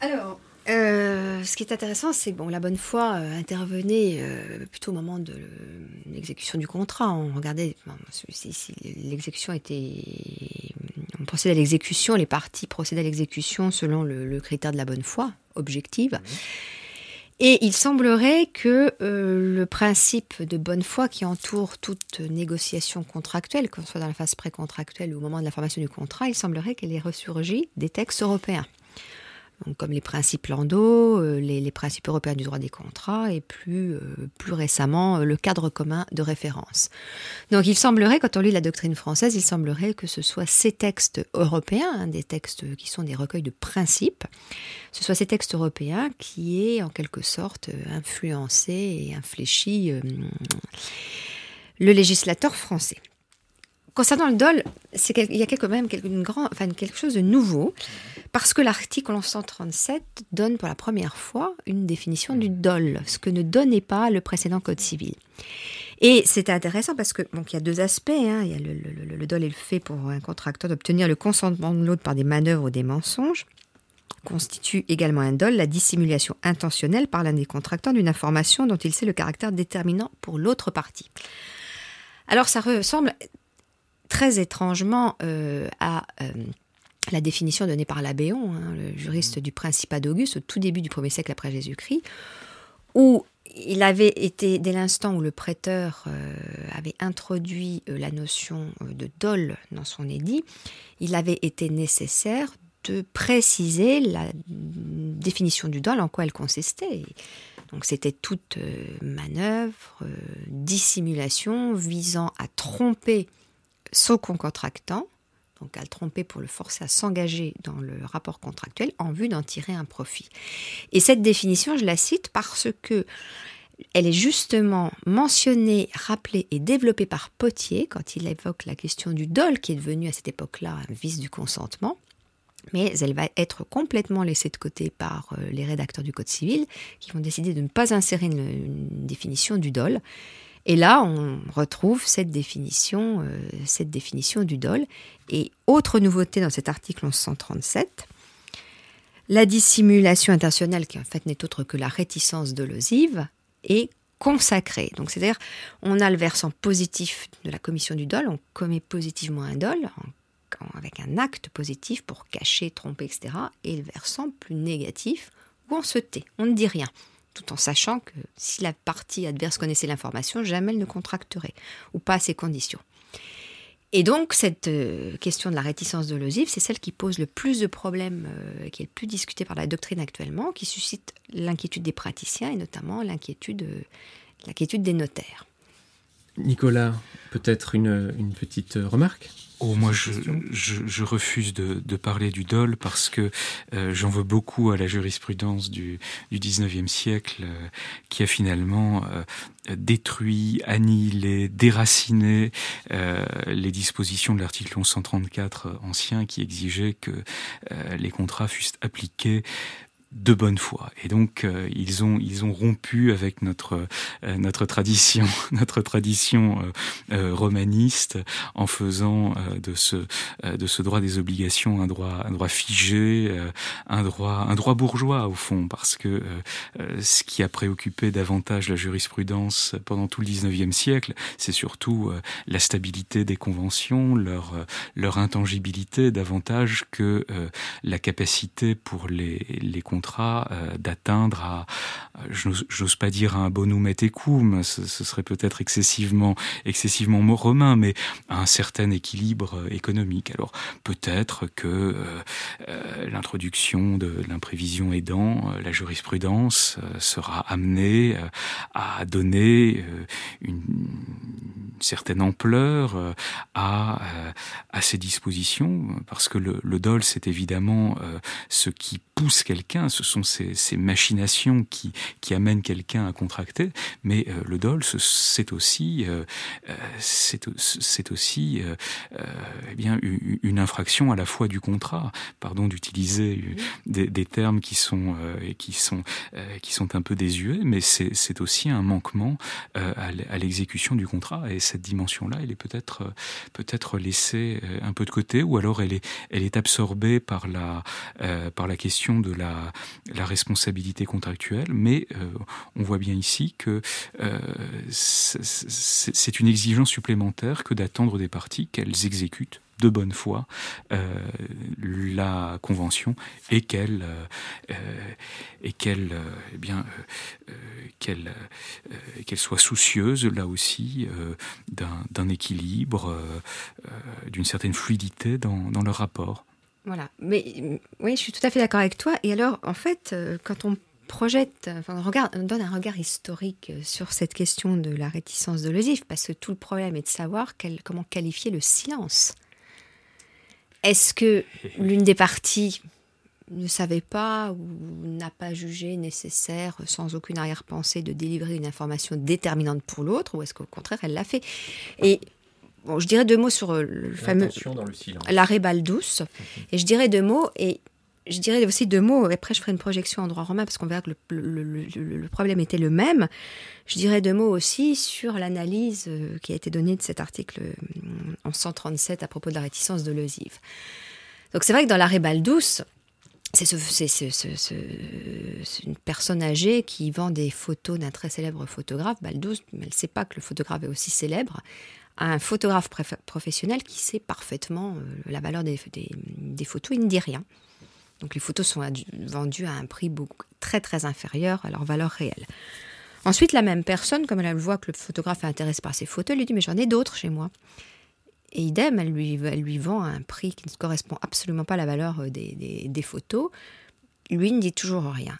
Alors, euh, ce qui est intéressant, c'est bon, la bonne foi euh, intervenait plutôt au moment de l'exécution du contrat. On regardait si, l'exécution était. On procédait à l'exécution, les parties procédaient à l'exécution selon le, critère de la bonne foi objective. Mmh. Et il semblerait que euh, le principe de bonne foi qui entoure toute négociation contractuelle, que ce soit dans la phase précontractuelle ou au moment de la formation du contrat, il semblerait qu'elle ait ressurgi des textes européens comme les principes Landau, euh, les, principes européens du droit des contrats et plus, euh, récemment euh, le cadre commun de référence. Donc il semblerait, quand on lit la doctrine française, il semblerait que ce soit ces textes européens, hein, des textes qui sont des recueils de principes, ce soit ces textes européens qui aient en quelque sorte influencé et infléchi le législateur français. Concernant le DOL, il y a quand même quelque, chose de nouveau, parce que l'article 1137 donne pour la première fois une définition du DOL, ce que ne donnait pas le précédent Code civil. Et c'est intéressant parce que il y a deux aspects. Hein. Le, le, DOL est le fait pour un contracteur d'obtenir le consentement de l'autre par des manœuvres ou des mensonges constitue également un DOL la dissimulation intentionnelle par l'un des contracteurs d'une information dont il sait le caractère déterminant pour l'autre partie. Alors ça ressemble très étrangement euh, à euh, la définition donnée par Labéon, hein, le juriste du Principat d'Auguste, au tout début du 1er siècle après Jésus-Christ, où il avait été, dès l'instant où le prêteur euh, avait introduit la notion de dol dans son édit, il avait été nécessaire de préciser la définition du dol, en quoi elle consistait. Donc c'était toute manœuvre, dissimulation visant à tromper son contractant, donc à le tromper pour le forcer à s'engager dans le rapport contractuel en vue d'en tirer un profit. Et cette définition, je la cite parce que elle est justement mentionnée, rappelée et développée par Potier quand il évoque la question du dol qui est devenu à cette époque-là un vice du consentement. Mais elle va être complètement laissée de côté par euh, les rédacteurs du Code civil qui vont décider de ne pas insérer une définition du dol et là, on retrouve cette définition, euh, cette définition du dol. Et autre nouveauté dans cet article 1137, la dissimulation intentionnelle, qui en fait n'est autre que la réticence dolosive, est consacrée. Donc c'est-à-dire, on a le versant positif de la commission du dol, on commet positivement un dol, avec un acte positif pour cacher, tromper, etc. Et le versant plus négatif, où on se tait, on ne dit rien tout en sachant que si la partie adverse connaissait l'information, jamais elle ne contracterait, ou pas à ces conditions. Et donc, cette euh, question de la réticence de l'osive, c'est celle qui pose le plus de problèmes, euh, qui est le plus discutée par la doctrine actuellement, qui suscite l'inquiétude des praticiens et notamment l'inquiétude, euh, l'inquiétude des notaires. Nicolas, peut-être une petite remarque? Oh, moi, je, je, refuse de, de, parler du dol parce que euh, j'en veux beaucoup à la jurisprudence du, du 19e siècle euh, qui a finalement euh, détruit, annihilé, déraciné les dispositions de l'article 1134 ancien qui exigeait que les contrats fussent appliqués de bonne foi. Et donc euh, ils ont ils ont rompu avec notre euh, notre tradition notre tradition euh, romaniste en faisant de ce de ce droit des obligations un droit un droit figé, un droit un droit bourgeois au fond parce que ce qui a préoccupé davantage la jurisprudence pendant tout le 19e siècle, c'est surtout la stabilité des conventions, leur leur intangibilité davantage que la capacité pour les les euh, d'atteindre à, je n'ose pas dire un bonum et tecum, ce, serait peut-être excessivement, excessivement romain, mais un certain équilibre euh, économique. Alors peut-être que euh, l'introduction de l'imprévision aidant, la jurisprudence sera amenée à donner une, certaine ampleur à, à ces dispositions, parce que le, le DOL, c'est évidemment ce qui pousse quelqu'un, ce sont ces machinations qui, qui amènent quelqu'un à contracter, mais euh, le dol, c'est aussi, euh, euh c'est aussi euh, eh bien une infraction à la fois du contrat, pardon d'utiliser des, des, termes qui sont qui sont qui sont un peu désuets, mais c'est aussi un manquement à l'exécution du contrat. Et cette dimension-là, elle est peut-être peut-être laissée un peu de côté ou alors elle est elle est absorbée par la par la question de la la responsabilité contractuelle, mais on voit bien ici que c'est une exigence supplémentaire que d'attendre des parties qu'elles exécutent de bonne foi euh, la convention et qu'elle euh, et euh, bien là aussi d'un équilibre d'une certaine fluidité dans, dans leur rapport. Voilà, mais oui, je suis tout à fait d'accord avec toi. Et alors, en fait, quand on projette, enfin, regarde, on donne un regard historique sur cette question de la réticence de l'osif, parce que tout le problème est de savoir quel, comment qualifier le silence. Est-ce que l'une des parties ne savait pas ou n'a pas jugé nécessaire, sans aucune arrière-pensée, de délivrer une information déterminante pour l'autre, ou est-ce qu'au contraire, elle l'a fait? Et bon, je dirais deux mots sur le fameux l'arrêt balle douce, et je dirais deux mots, et je dirais aussi deux mots, après je ferai une projection en droit romain parce qu'on verra que le, problème était le même. Je dirais deux mots aussi sur l'analyse euh, qui a été donnée de cet article euh, en 137 à propos de la réticence de l'osive. Donc c'est vrai que dans l'arrêt Baldous, c'est ce, une personne âgée qui vend des photos d'un très célèbre photographe, Baldous, mais elle ne sait pas que le photographe est aussi célèbre, à un photographe professionnel qui sait parfaitement euh, la valeur des photos, il ne dit rien. Donc les photos sont vendues à un prix beaucoup, très très inférieur à leur valeur réelle. Ensuite, la même personne, comme elle voit que le photographe est intéressé par ses photos, elle lui dit Mais j'en ai d'autres chez moi. Et idem, elle lui, vend à un prix qui ne correspond absolument pas à la valeur euh, des, photos. Lui ne dit toujours rien.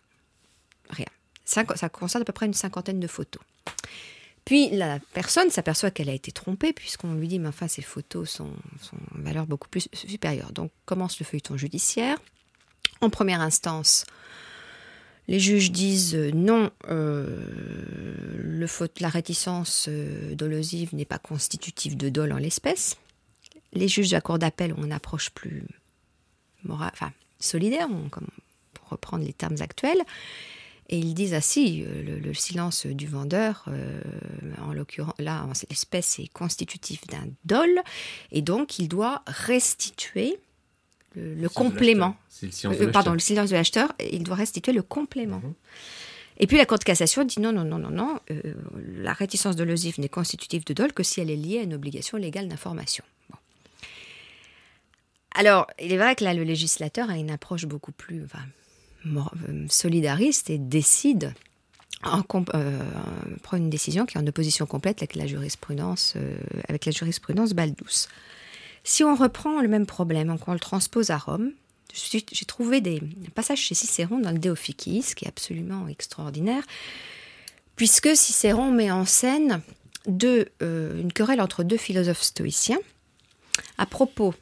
Rien. Ça, ça concerne à peu près une cinquantaine de photos. Puis la personne s'aperçoit qu'elle a été trompée puisqu'on lui dit mais enfin ces photos sont, sont valeur beaucoup plus supérieure. Donc commence le feuilleton judiciaire. En première instance, les juges disent euh, non, euh, la réticence euh, dolosive n'est pas constitutive de dol en l'espèce. Les juges de la cour d'appel ont une approche plus solidaire, pour reprendre les termes actuels. Et ils disent ah si, le, silence du vendeur, en l'occurrence là, l'espèce est constitutif d'un dol, et donc il doit restituer le, complément. Le pardon, le silence de l'acheteur, il doit restituer le complément. Mhm. Et puis la Cour de cassation dit non, non, non, non, non, euh, la réticence de l'osif n'est constitutive de dol que si elle est liée à une obligation légale d'information. Alors, il est vrai que là, le législateur a une approche beaucoup plus euh, solidariste et décide, en, euh, prend une décision qui est en opposition complète avec la jurisprudence, avec la jurisprudence Baldous. Si on reprend le même problème, on le transpose à Rome, j'ai trouvé des passages chez Cicéron dans le Déophicis, qui est absolument extraordinaire, puisque Cicéron met en scène euh, une querelle entre deux philosophes stoïciens à propos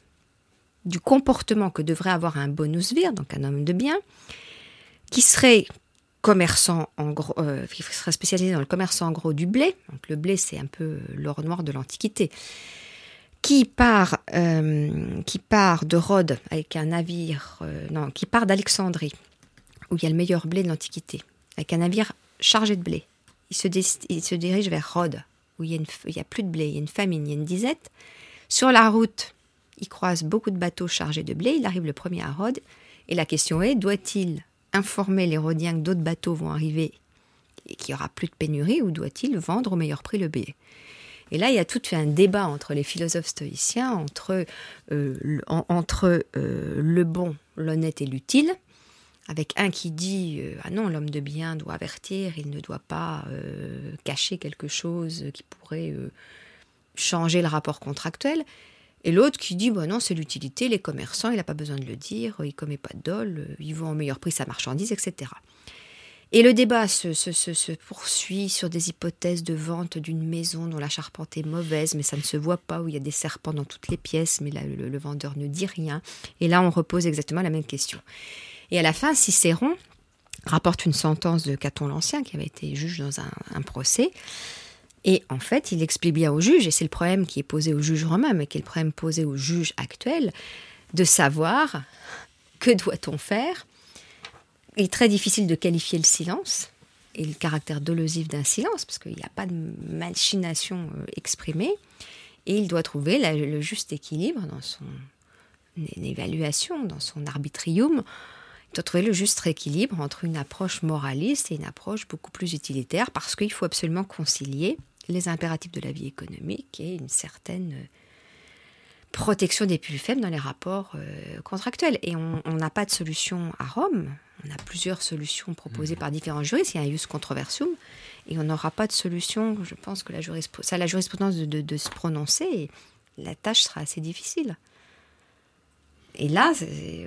du comportement que devrait avoir un bonus vir, donc un homme de bien, qui serait commerçant en gros, euh, qui serait spécialisé dans le commerce en gros du blé. Donc le blé, c'est un peu l'or noir de l'Antiquité qui part, euh, qui part de Rhodes avec un navire, euh, non, qui part d'Alexandrie, où il y a le meilleur blé de l'Antiquité, avec un navire chargé de blé. Il se, il se dirige vers Rhodes, où il y, a a plus de blé, il y a une famine, il y a une disette. Sur la route, il croise beaucoup de bateaux chargés de blé, il arrive le premier à Rhodes, et la question est, doit-il informer les Rhodiens que d'autres bateaux vont arriver et qu'il n'y aura plus de pénurie, ou doit-il vendre au meilleur prix le blé? Et là, il y a tout un débat entre les philosophes stoïciens, entre, euh, entre euh, le bon, l'honnête et l'utile, avec un qui dit euh, Ah non, l'homme de bien doit avertir, il ne doit pas cacher quelque chose qui pourrait changer le rapport contractuel. Et l'autre qui dit bah non, c'est l'utilité, les commerçants, il n'a pas besoin de le dire, il commet pas de dol, il vend au meilleur prix sa marchandise, etc. Et le débat se, poursuit sur des hypothèses de vente d'une maison dont la charpente est mauvaise, mais ça ne se voit pas, où il y a des serpents dans toutes les pièces, mais le, vendeur ne dit rien. Et là, on repose exactement la même question. Et à la fin, Cicéron rapporte une sentence de Caton l'Ancien, qui avait été juge dans un, procès. Et en fait, il explique bien au juge, et c'est le problème qui est posé au juge romain, mais qui est le problème posé au juge actuel, de savoir que doit-on faire il est très difficile de qualifier le silence et le caractère dolosif d'un silence, parce qu'il n'y a pas de machination euh, exprimée, et il doit trouver le juste équilibre dans son évaluation, dans son arbitrium, de trouver le juste équilibre entre une approche moraliste et une approche beaucoup plus utilitaire, parce qu'il faut absolument concilier les impératifs de la vie économique et une certaine euh, protection des plus faibles dans les rapports euh, contractuels. Et on n'a pas de solution à Rome. On a plusieurs solutions proposées mmh. par différents juristes. Il y a un ius controversium. Et on n'aura pas de solution, je pense que la jurisprudence, ça la jurisprudence de, de, se prononcer. Et la tâche sera assez difficile. Et là,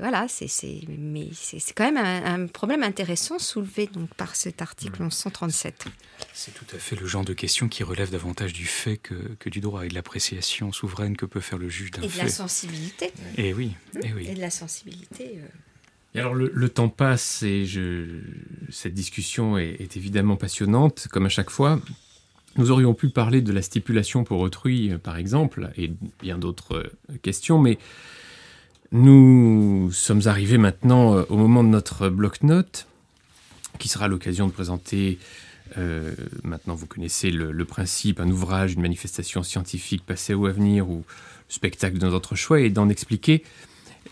voilà, c'est mais c'est quand même un, problème intéressant soulevé donc par cet article 1137. Mmh. C'est tout à fait le genre de question qui relève davantage du fait que, que du droit et de l'appréciation souveraine que peut faire le juge d'un fait. Et de la sensibilité. Et oui, et eh oui. Et de la sensibilité. Euh. Et alors le, temps passe et je, cette discussion est, est, évidemment passionnante, comme à chaque fois. Nous aurions pu parler de la stipulation pour autrui, par exemple, et bien d'autres euh, questions, mais nous sommes arrivés maintenant euh, au moment de notre bloc-notes, qui sera l'occasion de présenter, euh, maintenant vous connaissez le, principe, un ouvrage, une manifestation scientifique passée ou à venir, ou le spectacle de notre choix, et d'en expliquer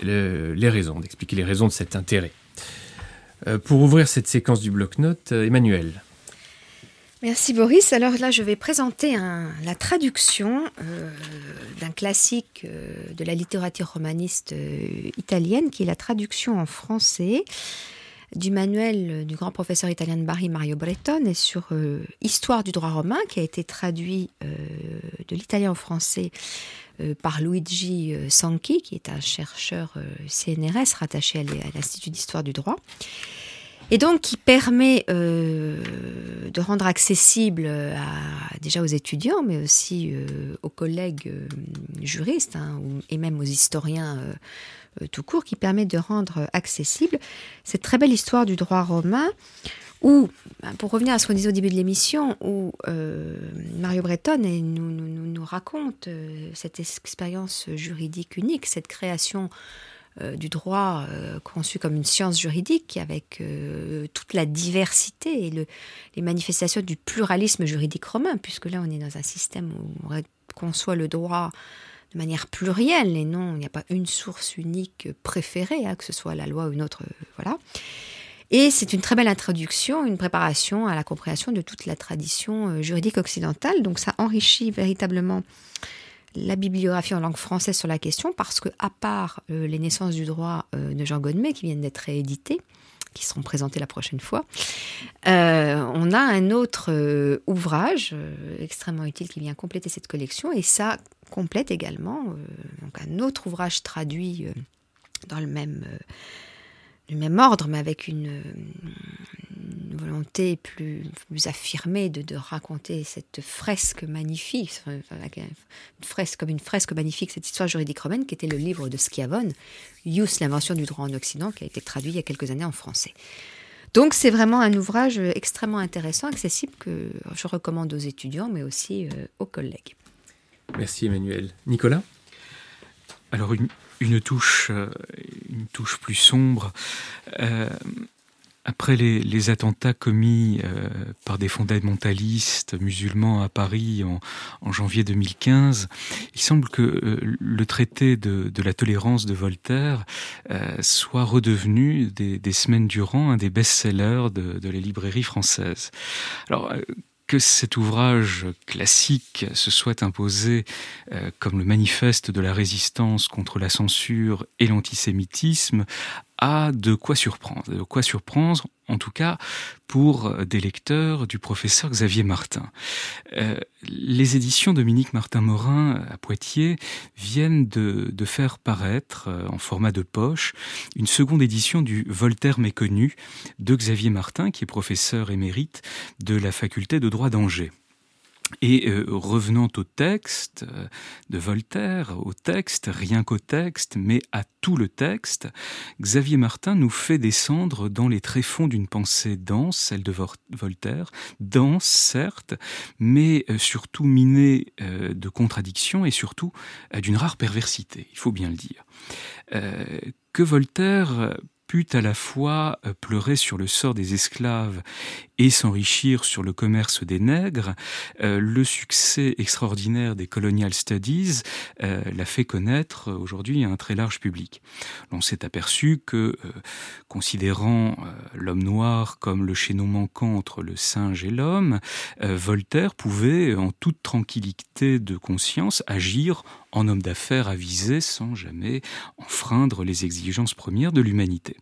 les raisons, d'expliquer les raisons de cet intérêt. Euh, pour ouvrir cette séquence du bloc-notes, Emmanuel. Merci Boris. Alors là, je vais présenter la traduction euh, d'un classique euh, de la littérature romaniste euh, italienne, qui est la traduction en français du manuel du grand professeur italien de Bari, Mario Breton, et sur Histoire du droit romain, qui a été traduit de l'italien au français par Luigi Sanchi, qui est un chercheur CNRS rattaché à l'Institut d'histoire du droit et donc qui permet euh, de rendre accessible à, déjà aux étudiants, mais aussi euh, aux collègues euh, juristes hein, et même aux historiens tout court, qui permet de rendre accessible cette très belle histoire du droit romain, où, ben, pour revenir à ce qu'on disait au début de l'émission, où Mario Breton nous, raconte cette expérience juridique unique, cette création euh, du droit euh, conçu comme une science juridique avec euh, toute la diversité et le, les manifestations du pluralisme juridique romain, puisque là on est dans un système où on conçoit le droit de manière plurielle et non, il n'y a pas une source unique préférée, hein, que ce soit la loi ou une autre. voilà. Et c'est une très belle introduction, une préparation à la compréhension de toute la tradition juridique occidentale. Donc ça enrichit véritablement la bibliographie en langue française sur la question parce que, à part euh, les naissances du droit euh, de Jean Godmet qui viennent d'être réédités, qui seront présentés la prochaine fois, euh, on a un autre ouvrage extrêmement utile qui vient compléter cette collection et ça complète également donc un autre ouvrage traduit dans le même du même ordre, mais avec une, volonté plus, affirmée de, raconter cette fresque magnifique, fresque, comme une fresque magnifique, cette histoire juridique romaine qui était le livre de Schiavone, Ius, l'invention du droit en Occident, qui a été traduit il y a quelques années en français. Donc c'est vraiment un ouvrage extrêmement intéressant, accessible, que je recommande aux étudiants, mais aussi euh, aux collègues. Merci Emmanuel. Nicolas? Alors une, une touche, euh, une touche plus sombre. Euh, après les, attentats commis euh, par des fondamentalistes musulmans à Paris en, janvier 2015, il semble que le traité de, la tolérance de Voltaire soit redevenu des, semaines durant un des best-sellers de, de la librairie française. Alors, que cet ouvrage classique se soit imposé euh, comme le manifeste de la résistance contre la censure et l'antisémitisme a de quoi surprendre. De quoi surprendre, en tout cas, pour des lecteurs du professeur Xavier Martin. Euh, les éditions Dominique Martin-Morin à Poitiers viennent de, de, faire paraître, euh, en format de poche, une seconde édition du Voltaire méconnu de Xavier Martin, qui est professeur émérite de la faculté de droit d'Angers. Et euh, revenant au texte euh, de Voltaire, au texte, rien qu'au texte, mais à tout le texte, Xavier Martin nous fait descendre dans les tréfonds d'une pensée dense, celle de Voltaire, dense certes, mais euh, surtout minée de contradictions et surtout d'une rare perversité, il faut bien le dire. que Voltaire put à la fois pleurer sur le sort des esclaves et s'enrichir sur le commerce des nègres, euh, le succès extraordinaire des colonial studies euh, l'a fait connaître aujourd'hui à un très large public. On s'est aperçu que, euh, considérant l'homme noir comme le chaînon manquant entre le singe et l'homme, Voltaire pouvait, en toute tranquillité de conscience, agir en homme d'affaires avisé sans jamais enfreindre les exigences premières de l'humanité.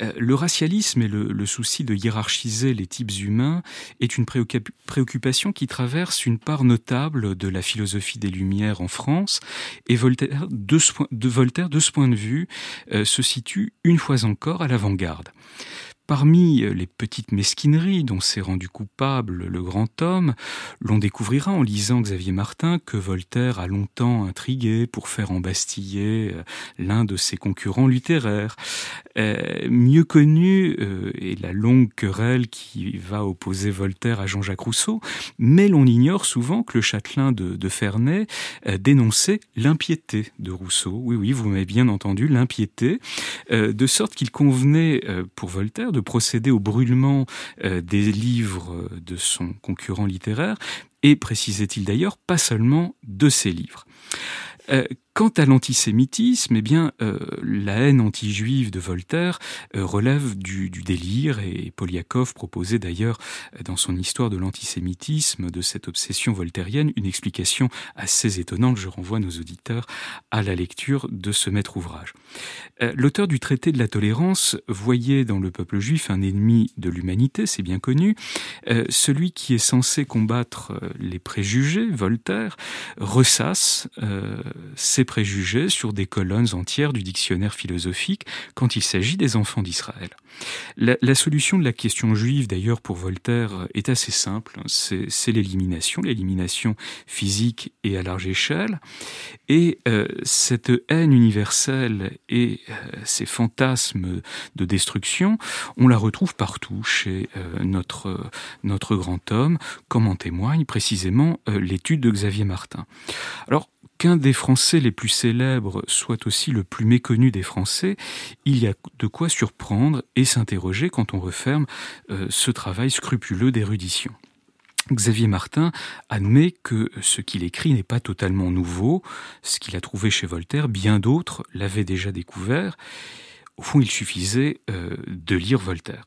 Euh, le racialisme et le, souci de hiérarchiser les types humains est une préoccupation qui traverse une part notable de la philosophie des Lumières en France, et Voltaire, de ce, Voltaire, de ce point de vue, euh, se situe une fois encore à l'avant-garde. Parmi les petites mesquineries dont s'est rendu coupable le grand homme, l'on découvrira en lisant Xavier Martin que Voltaire a longtemps intrigué pour faire embastiller euh, l'un de ses concurrents littéraires. Euh, mieux connu euh, est la longue querelle qui va opposer Voltaire à Jean-Jacques Rousseau, mais l'on ignore souvent que le châtelain de, de Ferney dénonçait l'impiété de Rousseau. Oui, oui, vous m'avez bien entendu, l'impiété, de sorte qu'il convenait pour Voltaire de procéder au brûlement euh, des livres de son concurrent littéraire, et précisait-il d'ailleurs pas seulement de ses livres. Quant à l'antisémitisme, eh bien, euh, la haine anti-juive de Voltaire euh, relève du, délire, et Poliakov proposait d'ailleurs euh, dans son histoire de l'antisémitisme, de cette obsession voltairienne, une explication assez étonnante. Je renvoie nos auditeurs à la lecture de ce maître ouvrage. L'auteur du traité de la tolérance voyait dans le peuple juif un ennemi de l'humanité, c'est bien connu. celui qui est censé combattre les préjugés, Voltaire, ressasse ses préjugés sur des colonnes entières du dictionnaire philosophique quand il s'agit des enfants d'Israël. La, solution de la question juive, d'ailleurs, pour Voltaire, est assez simple. C'est l'élimination, l'élimination physique et à large échelle. Et euh, cette haine universelle et euh, ces fantasmes de destruction, on la retrouve partout chez euh, notre, notre grand homme, comme en témoigne précisément l'étude de Xavier Martin. Alors, qu'un des Français les plus célèbres soit aussi le plus méconnu des Français, il y a de quoi surprendre et s'interroger quand on referme euh, ce travail scrupuleux d'érudition. Xavier Martin admet que ce qu'il écrit n'est pas totalement nouveau, ce qu'il a trouvé chez Voltaire, bien d'autres l'avaient déjà découvert. Au fond, il suffisait euh, de lire Voltaire.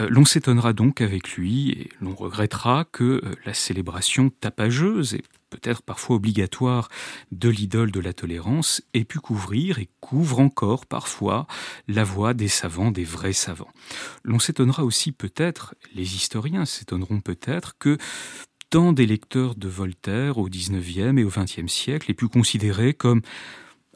Euh, l'on s'étonnera donc avec lui et l'on regrettera que la célébration tapageuse et peut-être parfois obligatoire de l'idole de la tolérance, ait pu couvrir et couvre encore parfois la voix des savants, des vrais savants. L'on s'étonnera aussi peut-être, les historiens s'étonneront peut-être, que tant des lecteurs de Voltaire au XIXe et au XXe siècle aient pu considérer comme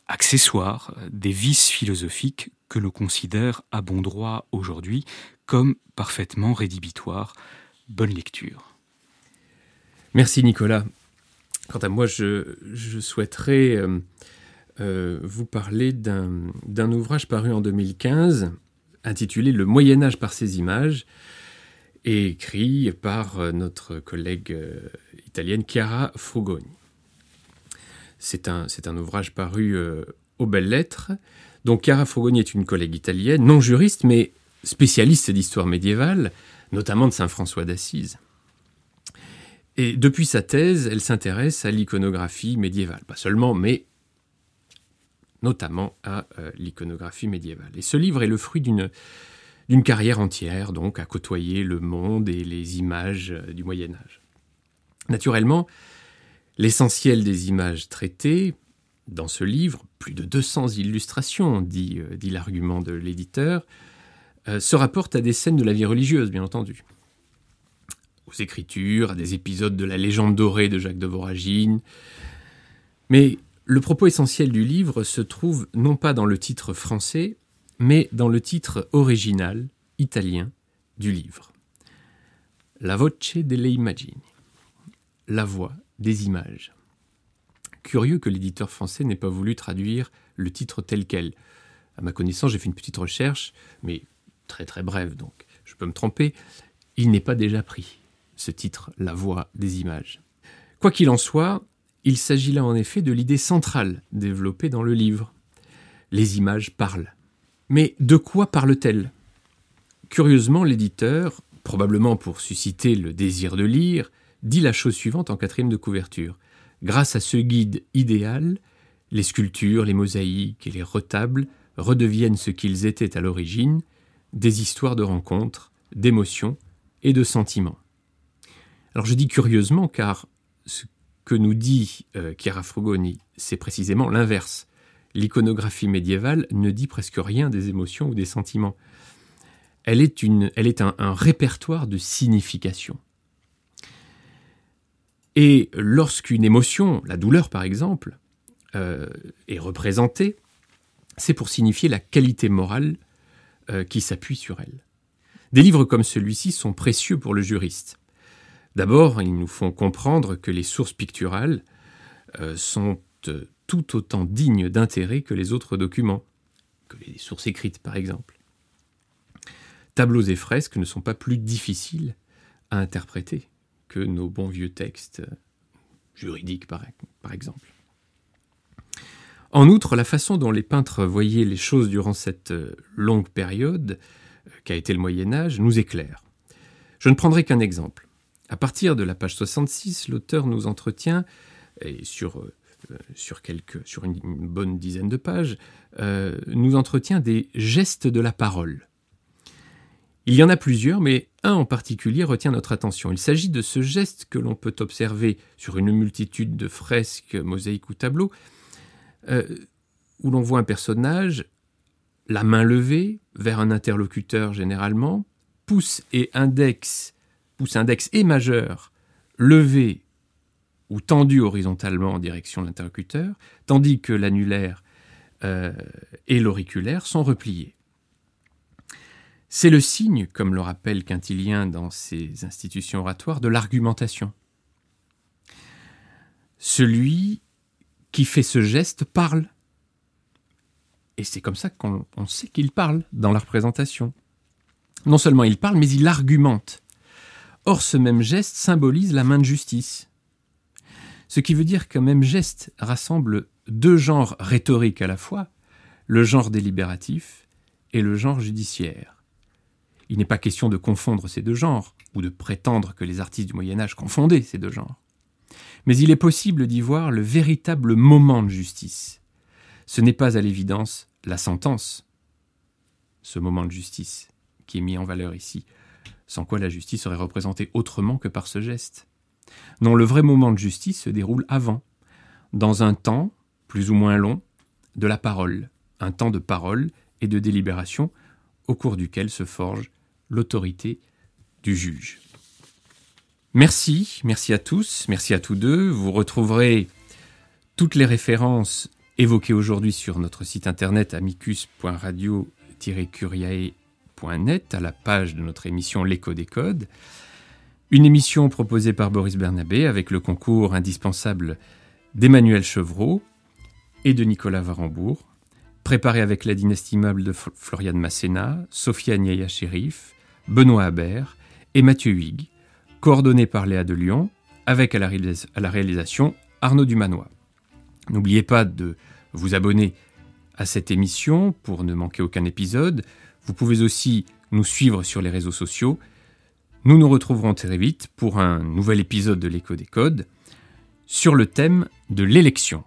accessoires des vices philosophiques que l'on considère à bon droit aujourd'hui comme parfaitement rédhibitoires. Bonne lecture. Merci Nicolas. Quant à moi, je, souhaiterais euh, euh, vous parler d'un ouvrage paru en 2015 intitulé Le Moyen Âge par ses images et écrit par euh, notre collègue italienne Chiara Frugoni. C'est un, ouvrage paru aux belles lettres. Donc Chiara Frugoni est une collègue italienne, non juriste, mais spécialiste d'histoire médiévale, notamment de Saint François d'Assise. Et depuis sa thèse, elle s'intéresse à l'iconographie médiévale. Pas seulement, mais notamment à euh, l'iconographie médiévale. Et ce livre est le fruit d'une carrière entière, donc, à côtoyer le monde et les images euh, du Moyen Âge. Naturellement, l'essentiel des images traitées dans ce livre, plus de 200 illustrations, dit, euh, dit l'argument de l'éditeur, se rapportent à des scènes de la vie religieuse, bien entendu aux écritures, à des épisodes de la légende dorée de Jacques de Voragine. Mais le propos essentiel du livre se trouve non pas dans le titre français, mais dans le titre original, italien, du livre. La voce delle immagini. La voix des images. Curieux que l'éditeur français n'ait pas voulu traduire le titre tel quel. À ma connaissance, j'ai fait une petite recherche, mais très très brève, donc je peux me tromper. Il n'est pas déjà pris ce titre, La voix des images. Quoi qu'il en soit, il s'agit là en effet de l'idée centrale développée dans le livre. Les images parlent. Mais de quoi parlent-elles? Curieusement, l'éditeur, probablement pour susciter le désir de lire, dit la chose suivante en quatrième de couverture. Grâce à ce guide idéal, les sculptures, les mosaïques et les retables redeviennent ce qu'ils étaient à l'origine, des histoires de rencontres, d'émotions et de sentiments. Alors je dis curieusement car ce que nous dit euh, Chiara Frugoni, c'est précisément l'inverse. L'iconographie médiévale ne dit presque rien des émotions ou des sentiments. Elle est, une, un, répertoire de signification. Et lorsqu'une émotion, la douleur par exemple, euh, est représentée, c'est pour signifier la qualité morale euh, qui s'appuie sur elle. Des livres comme celui-ci sont précieux pour le juriste. D'abord, ils nous font comprendre que les sources picturales euh, sont euh, tout autant dignes d'intérêt que les autres documents, que les sources écrites par exemple. Tableaux et fresques ne sont pas plus difficiles à interpréter que nos bons vieux textes euh, juridiques par, par exemple. En outre, la façon dont les peintres voyaient les choses durant cette longue période qu'a été le Moyen Âge nous éclaire. Je ne prendrai qu'un exemple. À partir de la page 66, l'auteur nous entretient, et sur, euh, une, bonne dizaine de pages, euh, nous entretient des gestes de la parole. Il y en a plusieurs, mais un en particulier retient notre attention. Il s'agit de ce geste que l'on peut observer sur une multitude de fresques, mosaïques ou tableaux, euh, où l'on voit un personnage, la main levée vers un interlocuteur généralement, pouce et index pouce index et majeur levé ou tendu horizontalement en direction de l'interlocuteur, tandis que l'annulaire euh, et l'auriculaire sont repliés. C'est le signe, comme le rappelle Quintilien dans ses institutions oratoires, de l'argumentation. Celui qui fait ce geste parle. Et c'est comme ça qu'on sait qu'il parle dans la représentation. Non seulement il parle, mais il argumente. Or, ce même geste symbolise la main de justice. Ce qui veut dire qu'un même geste rassemble deux genres rhétoriques à la fois, le genre délibératif et le genre judiciaire. Il n'est pas question de confondre ces deux genres, ou de prétendre que les artistes du Moyen Âge confondaient ces deux genres. Mais il est possible d'y voir le véritable moment de justice. Ce n'est pas à l'évidence la sentence, ce moment de justice qui est mis en valeur ici, sans quoi la justice serait représentée autrement que par ce geste. Non, le vrai moment de justice se déroule avant, dans un temps, plus ou moins long, de la parole, un temps de parole et de délibération au cours duquel se forge l'autorité du juge. Merci, merci à tous, merci à tous deux. Vous retrouverez toutes les références évoquées aujourd'hui sur notre site internet amicus.radio-curiae à la page de notre émission L'écho des codes. Une émission proposée par Boris Bernabé avec le concours indispensable d'Emmanuel Chevreau et de Nicolas Varembourg, préparée avec l'aide inestimable de Floriane Masséna, Sophia Niaya Chérif, Benoît Habert et Mathieu Huyghe, coordonnée par Léa de Lyon, avec à la réalisation Arnaud Dumanois. N'oubliez pas de vous abonner à cette émission pour ne manquer aucun épisode. Vous pouvez aussi nous suivre sur les réseaux sociaux. Nous nous retrouverons très vite pour un nouvel épisode de l'écho des codes sur le thème de l'élection.